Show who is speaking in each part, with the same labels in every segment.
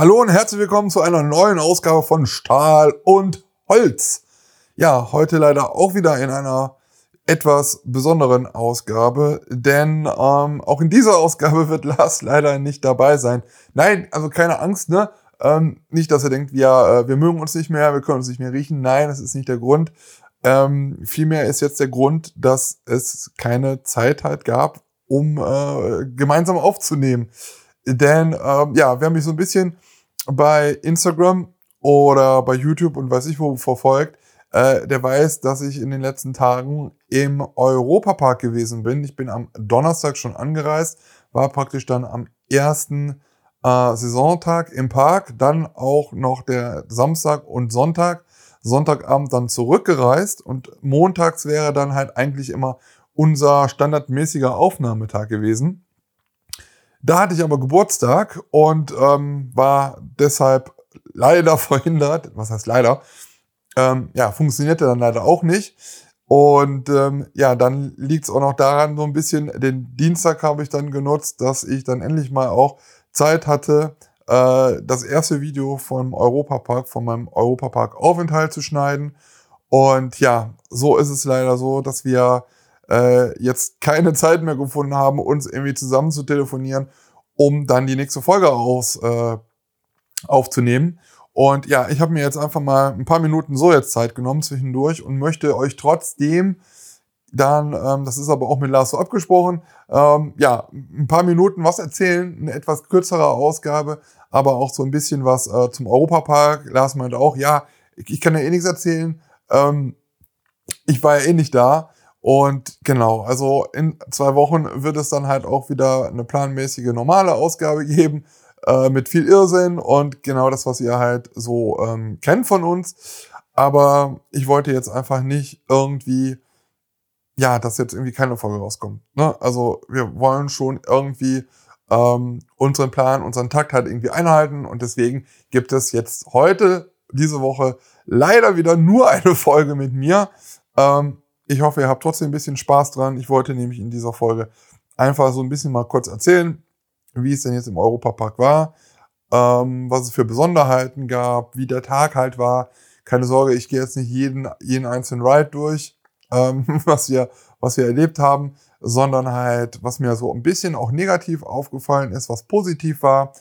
Speaker 1: Hallo und herzlich willkommen zu einer neuen Ausgabe von Stahl und Holz. Ja, heute leider auch wieder in einer etwas besonderen Ausgabe, denn ähm, auch in dieser Ausgabe wird Lars leider nicht dabei sein. Nein, also keine Angst, ne? Ähm, nicht, dass er denkt, wir, äh, wir mögen uns nicht mehr, wir können uns nicht mehr riechen. Nein, das ist nicht der Grund. Ähm, vielmehr ist jetzt der Grund, dass es keine Zeit halt gab, um äh, gemeinsam aufzunehmen. Denn ähm, ja, wer mich so ein bisschen bei Instagram oder bei YouTube und weiß ich wo verfolgt, äh, der weiß, dass ich in den letzten Tagen im Europapark gewesen bin. Ich bin am Donnerstag schon angereist, war praktisch dann am ersten äh, Saisontag im Park, dann auch noch der Samstag und Sonntag, Sonntagabend dann zurückgereist und montags wäre dann halt eigentlich immer unser standardmäßiger Aufnahmetag gewesen. Da hatte ich aber Geburtstag und ähm, war deshalb leider verhindert. Was heißt leider? Ähm, ja, funktionierte dann leider auch nicht. Und ähm, ja, dann liegt es auch noch daran, so ein bisschen, den Dienstag habe ich dann genutzt, dass ich dann endlich mal auch Zeit hatte, äh, das erste Video vom Europapark, von meinem Europapark-Aufenthalt zu schneiden. Und ja, so ist es leider so, dass wir äh, jetzt keine Zeit mehr gefunden haben, uns irgendwie zusammen zu telefonieren, um dann die nächste Folge aus, äh, aufzunehmen. Und ja, ich habe mir jetzt einfach mal ein paar Minuten so jetzt Zeit genommen zwischendurch und möchte euch trotzdem dann, ähm, das ist aber auch mit Lars so abgesprochen, ähm, ja, ein paar Minuten was erzählen, eine etwas kürzere Ausgabe, aber auch so ein bisschen was äh, zum Europapark. Lars meinte auch, ja, ich, ich kann ja eh nichts erzählen. Ähm, ich war ja eh nicht da. Und genau, also in zwei Wochen wird es dann halt auch wieder eine planmäßige normale Ausgabe geben äh, mit viel Irrsinn und genau das, was ihr halt so ähm, kennt von uns. Aber ich wollte jetzt einfach nicht irgendwie, ja, dass jetzt irgendwie keine Folge rauskommt. Ne? Also wir wollen schon irgendwie ähm, unseren Plan, unseren Takt halt irgendwie einhalten und deswegen gibt es jetzt heute, diese Woche, leider wieder nur eine Folge mit mir. Ähm, ich hoffe, ihr habt trotzdem ein bisschen Spaß dran. Ich wollte nämlich in dieser Folge einfach so ein bisschen mal kurz erzählen, wie es denn jetzt im Europapark war, ähm, was es für Besonderheiten gab, wie der Tag halt war. Keine Sorge, ich gehe jetzt nicht jeden, jeden einzelnen Ride durch, ähm, was, wir, was wir erlebt haben, sondern halt, was mir so ein bisschen auch negativ aufgefallen ist, was positiv war.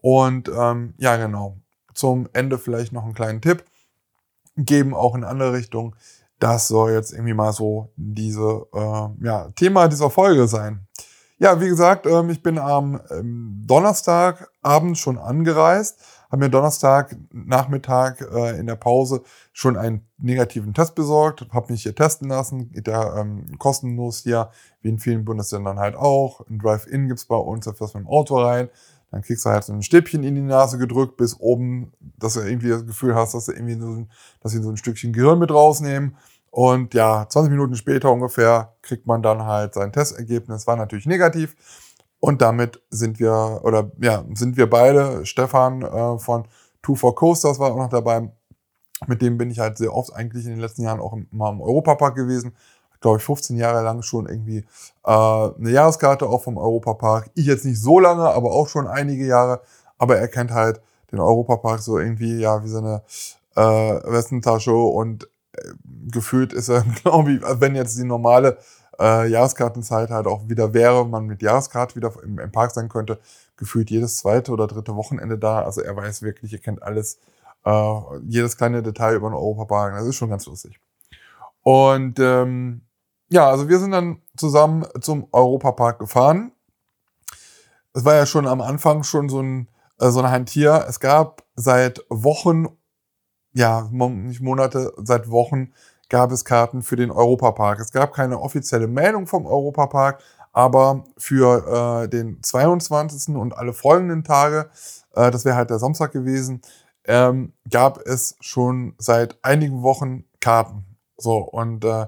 Speaker 1: Und ähm, ja, genau. Zum Ende vielleicht noch einen kleinen Tipp geben, auch in andere Richtungen das soll jetzt irgendwie mal so diese äh, ja, Thema dieser Folge sein. Ja, wie gesagt, ähm, ich bin am ähm, Donnerstagabend schon angereist, habe mir Donnerstag Nachmittag äh, in der Pause schon einen negativen Test besorgt, habe mich hier testen lassen, geht ja ähm, kostenlos hier, wie in vielen Bundesländern halt auch. Ein Drive-In gibt's bei uns, da fährst du mit dem Auto rein, dann kriegst du halt so ein Stäbchen in die Nase gedrückt bis oben, dass du irgendwie das Gefühl hast, dass du irgendwie so ein, dass sie so ein Stückchen Gehirn mit rausnehmen. Und ja, 20 Minuten später ungefähr kriegt man dann halt sein Testergebnis. War natürlich negativ. Und damit sind wir, oder ja, sind wir beide, Stefan äh, von Two for Coasters war auch noch dabei. Mit dem bin ich halt sehr oft eigentlich in den letzten Jahren auch mal im Europapark gewesen glaube ich, 15 Jahre lang schon irgendwie äh, eine Jahreskarte auch vom Europapark. Ich jetzt nicht so lange, aber auch schon einige Jahre. Aber er kennt halt den Europapark so irgendwie, ja, wie so eine äh, Westentasche und äh, gefühlt ist er, glaube ich, wenn jetzt die normale äh, Jahreskartenzeit halt auch wieder wäre, man mit Jahreskarte wieder im, im Park sein könnte, gefühlt jedes zweite oder dritte Wochenende da. Also er weiß wirklich, er kennt alles, äh, jedes kleine Detail über den Europapark. Das ist schon ganz lustig. Und ähm, ja, also wir sind dann zusammen zum Europapark gefahren. Es war ja schon am Anfang schon so ein, äh, so eine Hand hier. Es gab seit Wochen, ja, nicht Monate, seit Wochen gab es Karten für den Europapark. Es gab keine offizielle Meldung vom Europapark, aber für äh, den 22. und alle folgenden Tage, äh, das wäre halt der Samstag gewesen, ähm, gab es schon seit einigen Wochen Karten. So, und äh,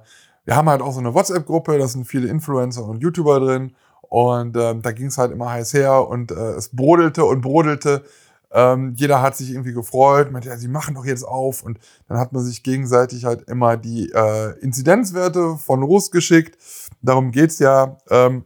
Speaker 1: wir haben halt auch so eine WhatsApp-Gruppe, da sind viele Influencer und YouTuber drin. Und ähm, da ging es halt immer heiß her und äh, es brodelte und brodelte. Ähm, jeder hat sich irgendwie gefreut, meinte, ja, sie machen doch jetzt auf. Und dann hat man sich gegenseitig halt immer die äh, Inzidenzwerte von Russ geschickt. Darum geht's ja. Ähm,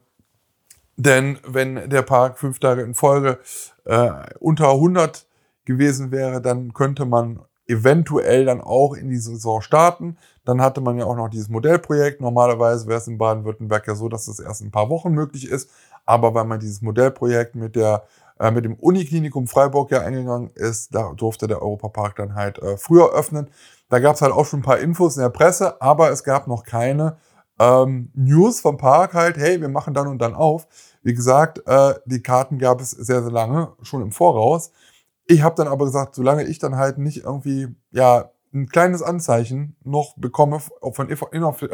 Speaker 1: denn wenn der Park fünf Tage in Folge äh, unter 100 gewesen wäre, dann könnte man eventuell dann auch in die Saison starten. Dann hatte man ja auch noch dieses Modellprojekt. Normalerweise wäre es in Baden-Württemberg ja so, dass es erst in ein paar Wochen möglich ist. Aber weil man dieses Modellprojekt mit der äh, mit dem Uniklinikum Freiburg ja eingegangen ist, da durfte der Europapark dann halt äh, früher öffnen. Da gab es halt auch schon ein paar Infos in der Presse, aber es gab noch keine ähm, News vom Park halt, hey, wir machen dann und dann auf. Wie gesagt, äh, die Karten gab es sehr, sehr lange, schon im Voraus. Ich habe dann aber gesagt, solange ich dann halt nicht irgendwie, ja, ein kleines Anzeichen noch bekomme von, äh,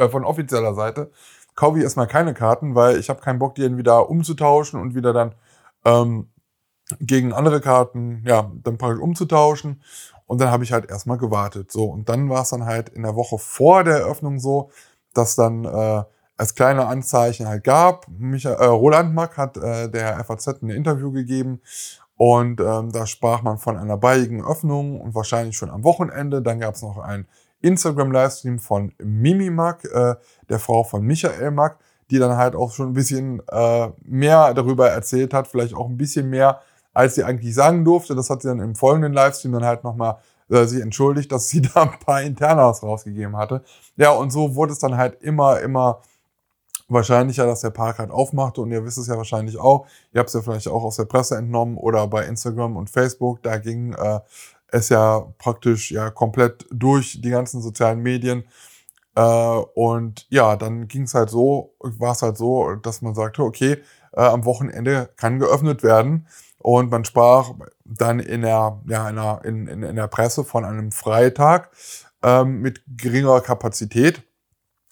Speaker 1: von offizieller Seite, kaufe ich erstmal keine Karten, weil ich habe keinen Bock, die dann wieder umzutauschen und wieder dann ähm, gegen andere Karten, ja, dann praktisch umzutauschen. Und dann habe ich halt erstmal gewartet. So, und dann war es dann halt in der Woche vor der Eröffnung so, dass dann äh, als kleine Anzeichen halt gab. Michael, äh, Roland Mack hat äh, der FAZ ein Interview gegeben und ähm, da sprach man von einer baldigen Öffnung und wahrscheinlich schon am Wochenende. Dann gab es noch einen Instagram-Livestream von Mimi Mack, äh, der Frau von Michael Mack, die dann halt auch schon ein bisschen äh, mehr darüber erzählt hat, vielleicht auch ein bisschen mehr, als sie eigentlich sagen durfte. Das hat sie dann im folgenden Livestream dann halt nochmal äh, sich entschuldigt, dass sie da ein paar Internas rausgegeben hatte. Ja, und so wurde es dann halt immer, immer wahrscheinlicher, dass der Park halt aufmachte. Und ihr wisst es ja wahrscheinlich auch. Ihr habt es ja vielleicht auch aus der Presse entnommen oder bei Instagram und Facebook. Da ging äh, es ja praktisch ja komplett durch die ganzen sozialen Medien. Äh, und ja, dann ging es halt so, war es halt so, dass man sagte, okay, äh, am Wochenende kann geöffnet werden. Und man sprach dann in der, ja, in der, in, in, in der Presse von einem Freitag ähm, mit geringerer Kapazität.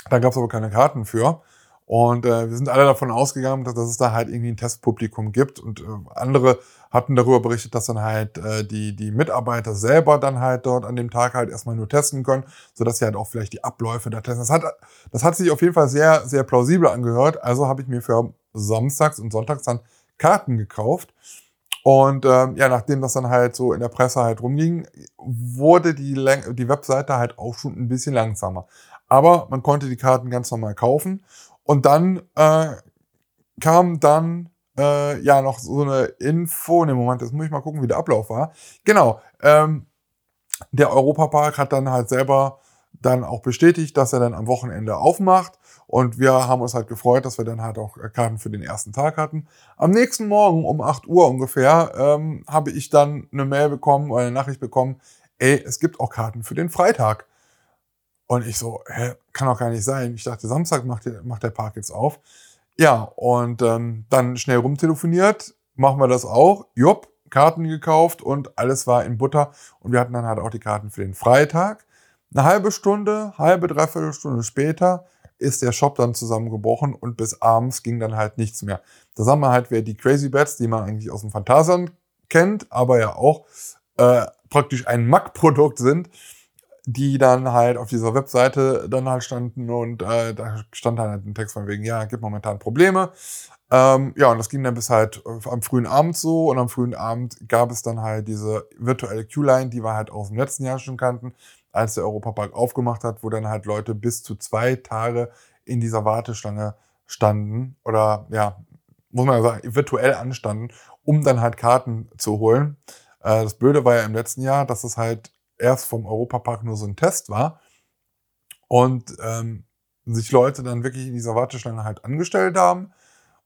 Speaker 1: Da gab es aber keine Karten für. Und äh, wir sind alle davon ausgegangen, dass, dass es da halt irgendwie ein Testpublikum gibt. Und äh, andere hatten darüber berichtet, dass dann halt äh, die, die Mitarbeiter selber dann halt dort an dem Tag halt erstmal nur testen können, sodass sie halt auch vielleicht die Abläufe da testen. Das hat, das hat sich auf jeden Fall sehr, sehr plausibel angehört. Also habe ich mir für samstags und sonntags dann Karten gekauft. Und ähm, ja, nachdem das dann halt so in der Presse halt rumging, wurde die, die Webseite halt auch schon ein bisschen langsamer. Aber man konnte die Karten ganz normal kaufen. Und dann äh, kam dann äh, ja noch so eine Info. Ne, Moment, jetzt muss ich mal gucken, wie der Ablauf war. Genau. Ähm, der Europapark hat dann halt selber dann auch bestätigt, dass er dann am Wochenende aufmacht. Und wir haben uns halt gefreut, dass wir dann halt auch Karten für den ersten Tag hatten. Am nächsten Morgen um 8 Uhr ungefähr ähm, habe ich dann eine Mail bekommen oder eine Nachricht bekommen, ey, es gibt auch Karten für den Freitag. Und ich so, hä, kann doch gar nicht sein. Ich dachte, Samstag macht der, macht der Park jetzt auf. Ja, und ähm, dann schnell rumtelefoniert, machen wir das auch. Jupp, Karten gekauft und alles war in Butter. Und wir hatten dann halt auch die Karten für den Freitag. Eine halbe Stunde, halbe, dreiviertel Stunde später ist der Shop dann zusammengebrochen und bis abends ging dann halt nichts mehr. Da sagen wir halt, wer die Crazy Bats, die man eigentlich aus dem Phantasian kennt, aber ja auch äh, praktisch ein Mac-Produkt sind, die dann halt auf dieser Webseite dann halt standen und äh, da stand halt ein Text von wegen, ja, gibt momentan Probleme. Ähm, ja, und das ging dann bis halt äh, am frühen Abend so und am frühen Abend gab es dann halt diese virtuelle Q-Line, die wir halt aus dem letzten Jahr schon kannten als der Europapark aufgemacht hat, wo dann halt Leute bis zu zwei Tage in dieser Warteschlange standen oder ja, muss man sagen, virtuell anstanden, um dann halt Karten zu holen. Äh, das Blöde war ja im letzten Jahr, dass es halt erst vom Europapark nur so ein Test war und ähm, sich Leute dann wirklich in dieser Warteschlange halt angestellt haben.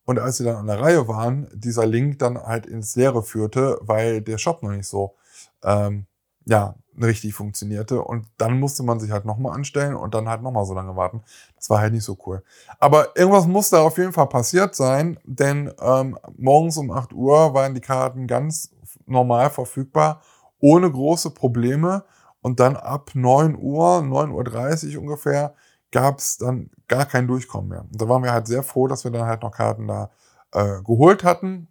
Speaker 1: Und als sie dann an der Reihe waren, dieser Link dann halt ins Leere führte, weil der Shop noch nicht so ähm, ja, richtig funktionierte. Und dann musste man sich halt nochmal anstellen und dann halt nochmal so lange warten. Das war halt nicht so cool. Aber irgendwas muss da auf jeden Fall passiert sein, denn ähm, morgens um 8 Uhr waren die Karten ganz normal verfügbar, ohne große Probleme. Und dann ab 9 Uhr, 9.30 Uhr ungefähr, gab es dann gar kein Durchkommen mehr. Und da waren wir halt sehr froh, dass wir dann halt noch Karten da äh, geholt hatten.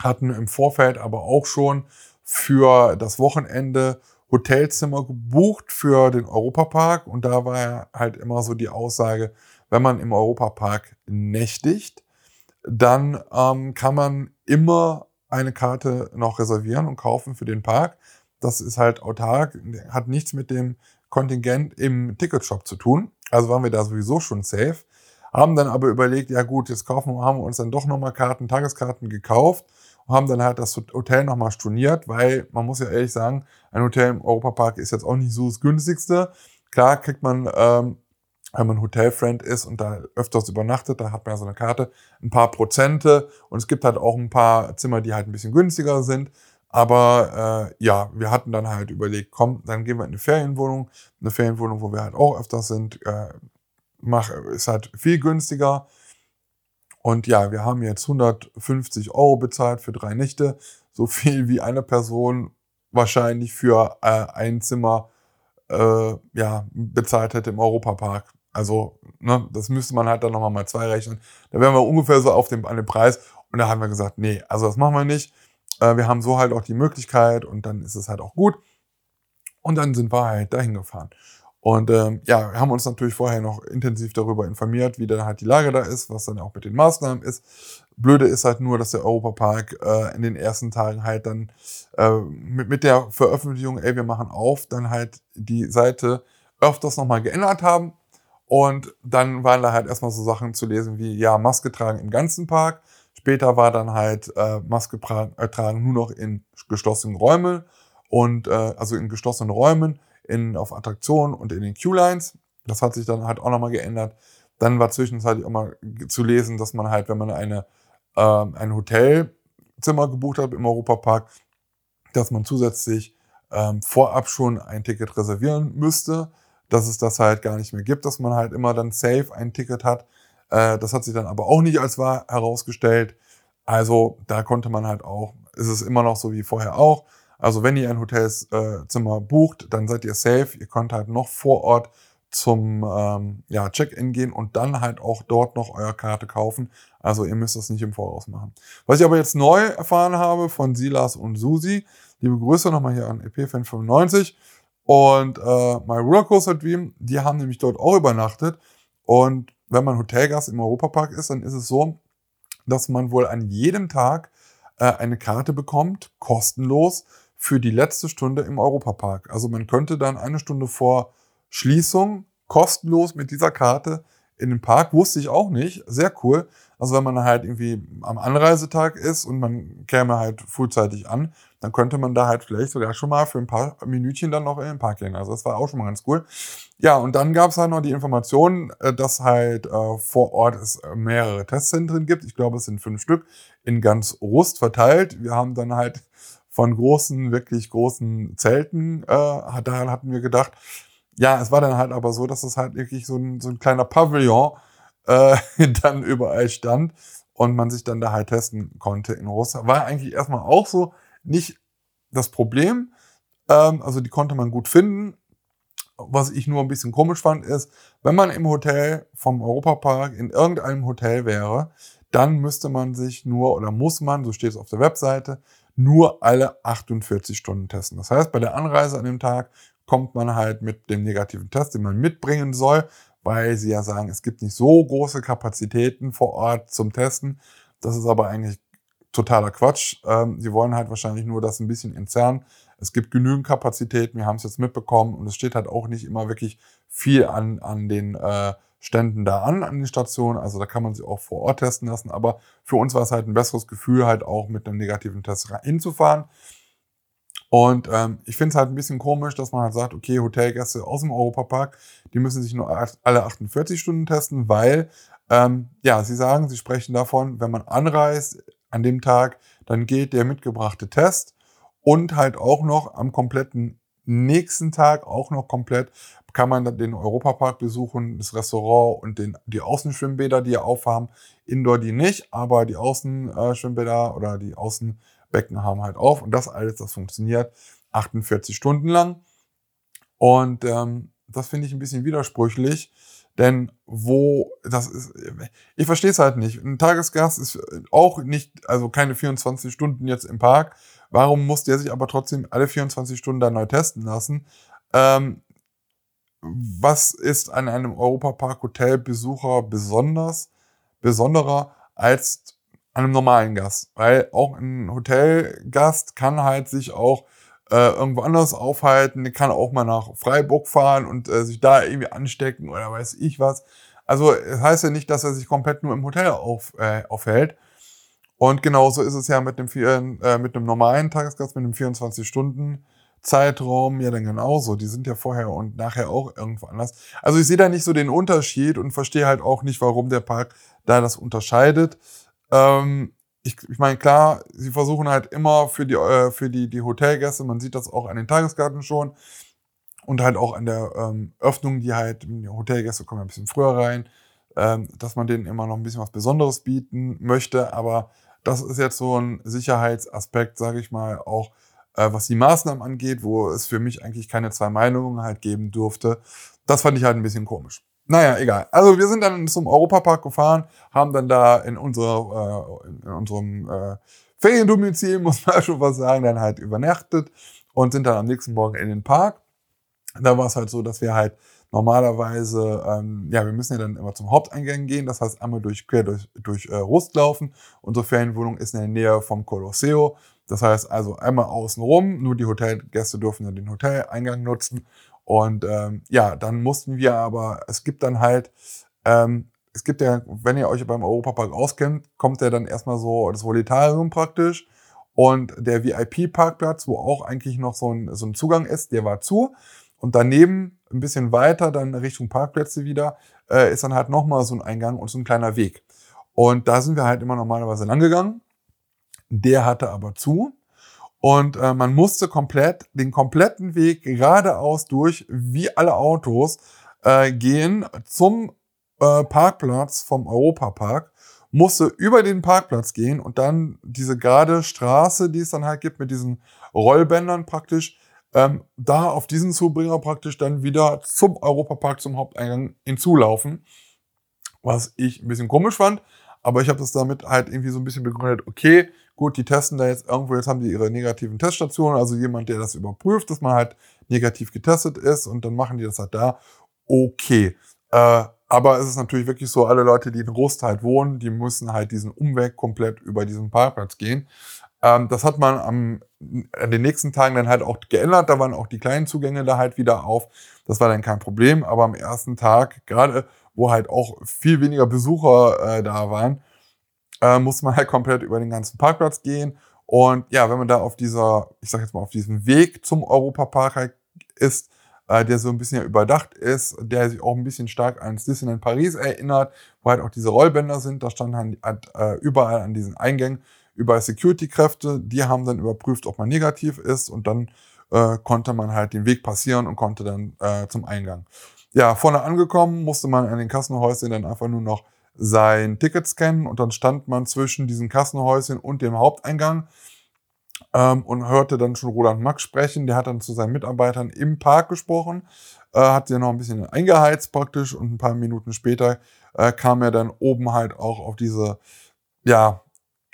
Speaker 1: Hatten im Vorfeld aber auch schon für das Wochenende Hotelzimmer gebucht für den Europapark und da war halt immer so die Aussage, wenn man im Europapark nächtigt, dann ähm, kann man immer eine Karte noch reservieren und kaufen für den Park. Das ist halt autark, hat nichts mit dem Kontingent im Ticketshop zu tun. Also waren wir da sowieso schon safe. Haben dann aber überlegt, ja gut, jetzt kaufen, haben wir uns dann doch nochmal Karten, Tageskarten gekauft und haben dann halt das Hotel nochmal storniert, weil man muss ja ehrlich sagen, ein Hotel im Europapark ist jetzt auch nicht so das günstigste. Klar kriegt man, ähm, wenn man Hotelfriend ist und da öfters übernachtet, da hat man ja so eine Karte, ein paar Prozente und es gibt halt auch ein paar Zimmer, die halt ein bisschen günstiger sind. Aber äh, ja, wir hatten dann halt überlegt, komm, dann gehen wir in eine Ferienwohnung. Eine Ferienwohnung, wo wir halt auch öfters sind, äh, mach, ist halt viel günstiger. Und ja, wir haben jetzt 150 Euro bezahlt für drei Nächte. So viel wie eine Person wahrscheinlich für äh, ein Zimmer äh, ja, bezahlt hätte im Europapark. Also, ne, das müsste man halt dann nochmal mal zwei rechnen. Da wären wir ungefähr so auf dem, an dem Preis. Und da haben wir gesagt, nee, also das machen wir nicht. Äh, wir haben so halt auch die Möglichkeit und dann ist es halt auch gut. Und dann sind wir halt dahin gefahren. Und ähm, ja, haben uns natürlich vorher noch intensiv darüber informiert, wie dann halt die Lage da ist, was dann auch mit den Maßnahmen ist. Blöde ist halt nur, dass der Europapark äh, in den ersten Tagen halt dann äh, mit, mit der Veröffentlichung, ey, wir machen auf, dann halt die Seite öfters nochmal geändert haben. Und dann waren da halt erstmal so Sachen zu lesen wie, ja, Maske tragen im ganzen Park. Später war dann halt äh, Maske äh, tragen nur noch in geschlossenen Räumen und äh, also in geschlossenen Räumen in, auf Attraktionen und in den Q-Lines. Das hat sich dann halt auch nochmal geändert. Dann war zwischenzeitlich auch mal zu lesen, dass man halt, wenn man eine, äh, ein Hotelzimmer gebucht hat im Europapark, dass man zusätzlich ähm, vorab schon ein Ticket reservieren müsste, dass es das halt gar nicht mehr gibt, dass man halt immer dann safe ein Ticket hat. Äh, das hat sich dann aber auch nicht als wahr herausgestellt. Also da konnte man halt auch, ist es immer noch so wie vorher auch, also wenn ihr ein Hotelzimmer bucht, dann seid ihr safe. Ihr könnt halt noch vor Ort zum ähm, ja, Check-in gehen und dann halt auch dort noch eure Karte kaufen. Also ihr müsst das nicht im Voraus machen. Was ich aber jetzt neu erfahren habe von Silas und Susi, liebe Grüße nochmal hier an EP-Fan95 und äh, My Rollercoaster Dream, die haben nämlich dort auch übernachtet. Und wenn man Hotelgast im Europapark ist, dann ist es so, dass man wohl an jedem Tag äh, eine Karte bekommt, kostenlos, für die letzte Stunde im Europapark. Also man könnte dann eine Stunde vor Schließung kostenlos mit dieser Karte in den Park. Wusste ich auch nicht. Sehr cool. Also wenn man halt irgendwie am Anreisetag ist und man käme halt frühzeitig an, dann könnte man da halt vielleicht sogar schon mal für ein paar Minütchen dann noch in den Park gehen. Also das war auch schon mal ganz cool. Ja, und dann gab es halt noch die Information, äh, dass halt äh, vor Ort es mehrere Testzentren gibt. Ich glaube, es sind fünf Stück in ganz Rust verteilt. Wir haben dann halt von großen, wirklich großen Zelten. Äh, daran hatten wir gedacht. Ja, es war dann halt aber so, dass es halt wirklich so ein, so ein kleiner Pavillon äh, dann überall stand und man sich dann da halt testen konnte in Russland. War eigentlich erstmal auch so nicht das Problem. Ähm, also die konnte man gut finden. Was ich nur ein bisschen komisch fand, ist, wenn man im Hotel vom Europapark in irgendeinem Hotel wäre, dann müsste man sich nur oder muss man, so steht es auf der Webseite, nur alle 48 Stunden testen. Das heißt, bei der Anreise an dem Tag kommt man halt mit dem negativen Test, den man mitbringen soll, weil sie ja sagen, es gibt nicht so große Kapazitäten vor Ort zum Testen. Das ist aber eigentlich totaler Quatsch. Ähm, sie wollen halt wahrscheinlich nur das ein bisschen entzerren. Es gibt genügend Kapazitäten, wir haben es jetzt mitbekommen und es steht halt auch nicht immer wirklich viel an, an den äh, Ständen da an, an den Stationen. Also da kann man sich auch vor Ort testen lassen. Aber für uns war es halt ein besseres Gefühl, halt auch mit einem negativen Test hinzufahren. Und ähm, ich finde es halt ein bisschen komisch, dass man halt sagt, okay, Hotelgäste aus dem Europapark, die müssen sich nur alle 48 Stunden testen, weil, ähm, ja, sie sagen, sie sprechen davon, wenn man anreist an dem Tag, dann geht der mitgebrachte Test und halt auch noch am kompletten nächsten Tag auch noch komplett kann man den Europapark besuchen, das Restaurant und den, die Außenschwimmbäder, die aufhaben. Indoor die nicht, aber die Außenschwimmbäder oder die Außenbecken haben halt auf. Und das alles, das funktioniert 48 Stunden lang. Und ähm, das finde ich ein bisschen widersprüchlich. Denn wo, das ist, ich verstehe es halt nicht. Ein Tagesgast ist auch nicht, also keine 24 Stunden jetzt im Park. Warum muss der sich aber trotzdem alle 24 Stunden da neu testen lassen? Ähm, was ist an einem Europapark-Hotel-Besucher besonders, besonderer als einem normalen Gast? Weil auch ein Hotelgast kann halt sich auch äh, irgendwo anders aufhalten, kann auch mal nach Freiburg fahren und äh, sich da irgendwie anstecken oder weiß ich was. Also es das heißt ja nicht, dass er sich komplett nur im Hotel auf, äh, aufhält. Und genauso ist es ja mit einem, äh, mit einem normalen Tagesgast, mit einem 24-Stunden-Zeitraum ja dann genauso. Die sind ja vorher und nachher auch irgendwo anders. Also ich sehe da nicht so den Unterschied und verstehe halt auch nicht, warum der Park da das unterscheidet. Ähm, ich, ich meine, klar, sie versuchen halt immer für die, äh, für die, die Hotelgäste, man sieht das auch an den Tagesgarten schon und halt auch an der ähm, Öffnung, die halt, die Hotelgäste kommen ein bisschen früher rein, ähm, dass man denen immer noch ein bisschen was Besonderes bieten möchte, aber das ist jetzt so ein Sicherheitsaspekt, sage ich mal, auch äh, was die Maßnahmen angeht, wo es für mich eigentlich keine zwei Meinungen halt geben durfte. Das fand ich halt ein bisschen komisch. Naja, egal. Also wir sind dann zum Europapark gefahren, haben dann da in, unserer, äh, in unserem äh, Feriendomizil, muss man schon was sagen, dann halt übernachtet und sind dann am nächsten Morgen in den Park. Da war es halt so, dass wir halt normalerweise, ähm, ja, wir müssen ja dann immer zum Haupteingang gehen, das heißt einmal durch, quer durch, durch äh, Rust laufen. Unsere Ferienwohnung ist in der Nähe vom Colosseo. Das heißt also einmal außen rum, nur die Hotelgäste dürfen dann den Hoteleingang nutzen und ähm, ja, dann mussten wir aber, es gibt dann halt, ähm, es gibt ja, wenn ihr euch beim Europapark auskennt, kommt ja dann erstmal so das Volitarium praktisch und der VIP-Parkplatz, wo auch eigentlich noch so ein, so ein Zugang ist, der war zu. Und daneben, ein bisschen weiter, dann Richtung Parkplätze wieder, äh, ist dann halt nochmal so ein Eingang und so ein kleiner Weg. Und da sind wir halt immer normalerweise lang gegangen. Der hatte aber zu. Und äh, man musste komplett den kompletten Weg geradeaus durch, wie alle Autos, äh, gehen zum äh, Parkplatz vom Europapark. Musste über den Parkplatz gehen und dann diese gerade Straße, die es dann halt gibt, mit diesen Rollbändern praktisch, ähm, da auf diesen Zubringer praktisch dann wieder zum Europapark, zum Haupteingang hinzulaufen. Was ich ein bisschen komisch fand, aber ich habe das damit halt irgendwie so ein bisschen begründet, okay, gut, die testen da jetzt irgendwo, jetzt haben die ihre negativen Teststationen, also jemand, der das überprüft, dass man halt negativ getestet ist und dann machen die das halt da. Okay. Äh, aber es ist natürlich wirklich so, alle Leute, die in Rust halt wohnen, die müssen halt diesen Umweg komplett über diesen Parkplatz gehen. Ähm, das hat man am, an den nächsten Tagen dann halt auch geändert. Da waren auch die kleinen Zugänge da halt wieder auf. Das war dann kein Problem. Aber am ersten Tag, gerade wo halt auch viel weniger Besucher äh, da waren, äh, muss man halt komplett über den ganzen Parkplatz gehen. Und ja, wenn man da auf dieser, ich sag jetzt mal, auf diesem Weg zum Europapark halt ist, äh, der so ein bisschen überdacht ist, der sich auch ein bisschen stark ans Disneyland Paris erinnert, wo halt auch diese Rollbänder sind, da standen halt äh, überall an diesen Eingängen überall Security-Kräfte, die haben dann überprüft, ob man negativ ist und dann äh, konnte man halt den Weg passieren und konnte dann äh, zum Eingang. Ja, vorne angekommen musste man an den Kassenhäuschen dann einfach nur noch sein Ticket scannen und dann stand man zwischen diesen Kassenhäuschen und dem Haupteingang ähm, und hörte dann schon Roland Max sprechen. Der hat dann zu seinen Mitarbeitern im Park gesprochen, äh, hat sie noch ein bisschen eingeheizt praktisch und ein paar Minuten später äh, kam er dann oben halt auch auf diese, ja,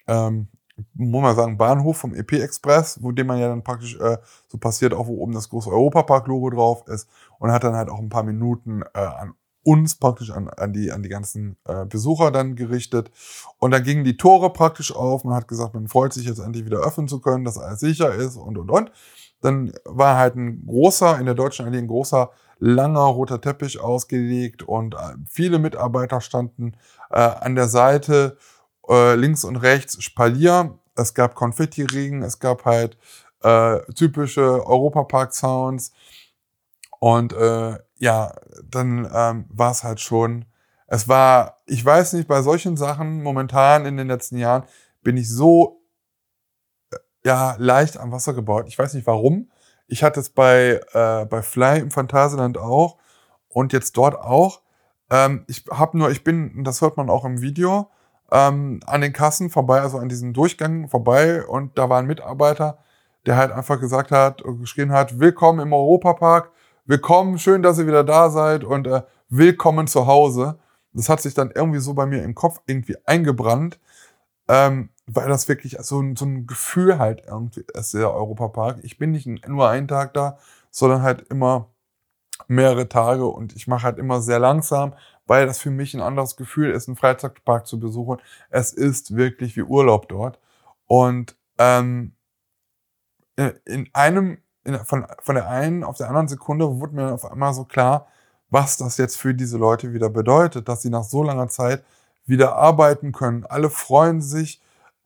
Speaker 1: ähm, muss man sagen, Bahnhof vom EP Express, wo dem man ja dann praktisch äh, so passiert, auch wo oben das große Europapark-Logo drauf ist und hat dann halt auch ein paar Minuten äh, an uns praktisch an, an, die, an die ganzen äh, Besucher dann gerichtet. Und dann gingen die Tore praktisch auf. Man hat gesagt, man freut sich jetzt endlich wieder öffnen zu können, dass alles sicher ist und, und, und. Dann war halt ein großer, in der Deutschen Allee ein großer, langer roter Teppich ausgelegt und äh, viele Mitarbeiter standen äh, an der Seite, äh, links und rechts Spalier. Es gab Konfetti-Regen, es gab halt äh, typische Europapark-Sounds. Und äh, ja, dann ähm, war es halt schon, es war, ich weiß nicht, bei solchen Sachen momentan in den letzten Jahren bin ich so äh, ja leicht am Wasser gebaut. Ich weiß nicht warum. Ich hatte es bei, äh, bei Fly im Phantasialand auch und jetzt dort auch. Ähm, ich habe nur, ich bin, das hört man auch im Video, ähm, an den Kassen vorbei, also an diesen Durchgängen vorbei und da war ein Mitarbeiter, der halt einfach gesagt hat, geschrien hat, willkommen im Europapark, willkommen, schön, dass ihr wieder da seid und äh, willkommen zu Hause. Das hat sich dann irgendwie so bei mir im Kopf irgendwie eingebrannt, ähm, weil das wirklich so ein, so ein Gefühl halt irgendwie ist, der Europapark. Ich bin nicht nur einen Tag da, sondern halt immer mehrere Tage und ich mache halt immer sehr langsam, weil das für mich ein anderes Gefühl ist, einen Freizeitpark zu besuchen. Es ist wirklich wie Urlaub dort. Und ähm, in einem in, von, von der einen auf der anderen Sekunde wurde mir auf einmal so klar, was das jetzt für diese Leute wieder bedeutet, dass sie nach so langer Zeit wieder arbeiten können. Alle freuen sich.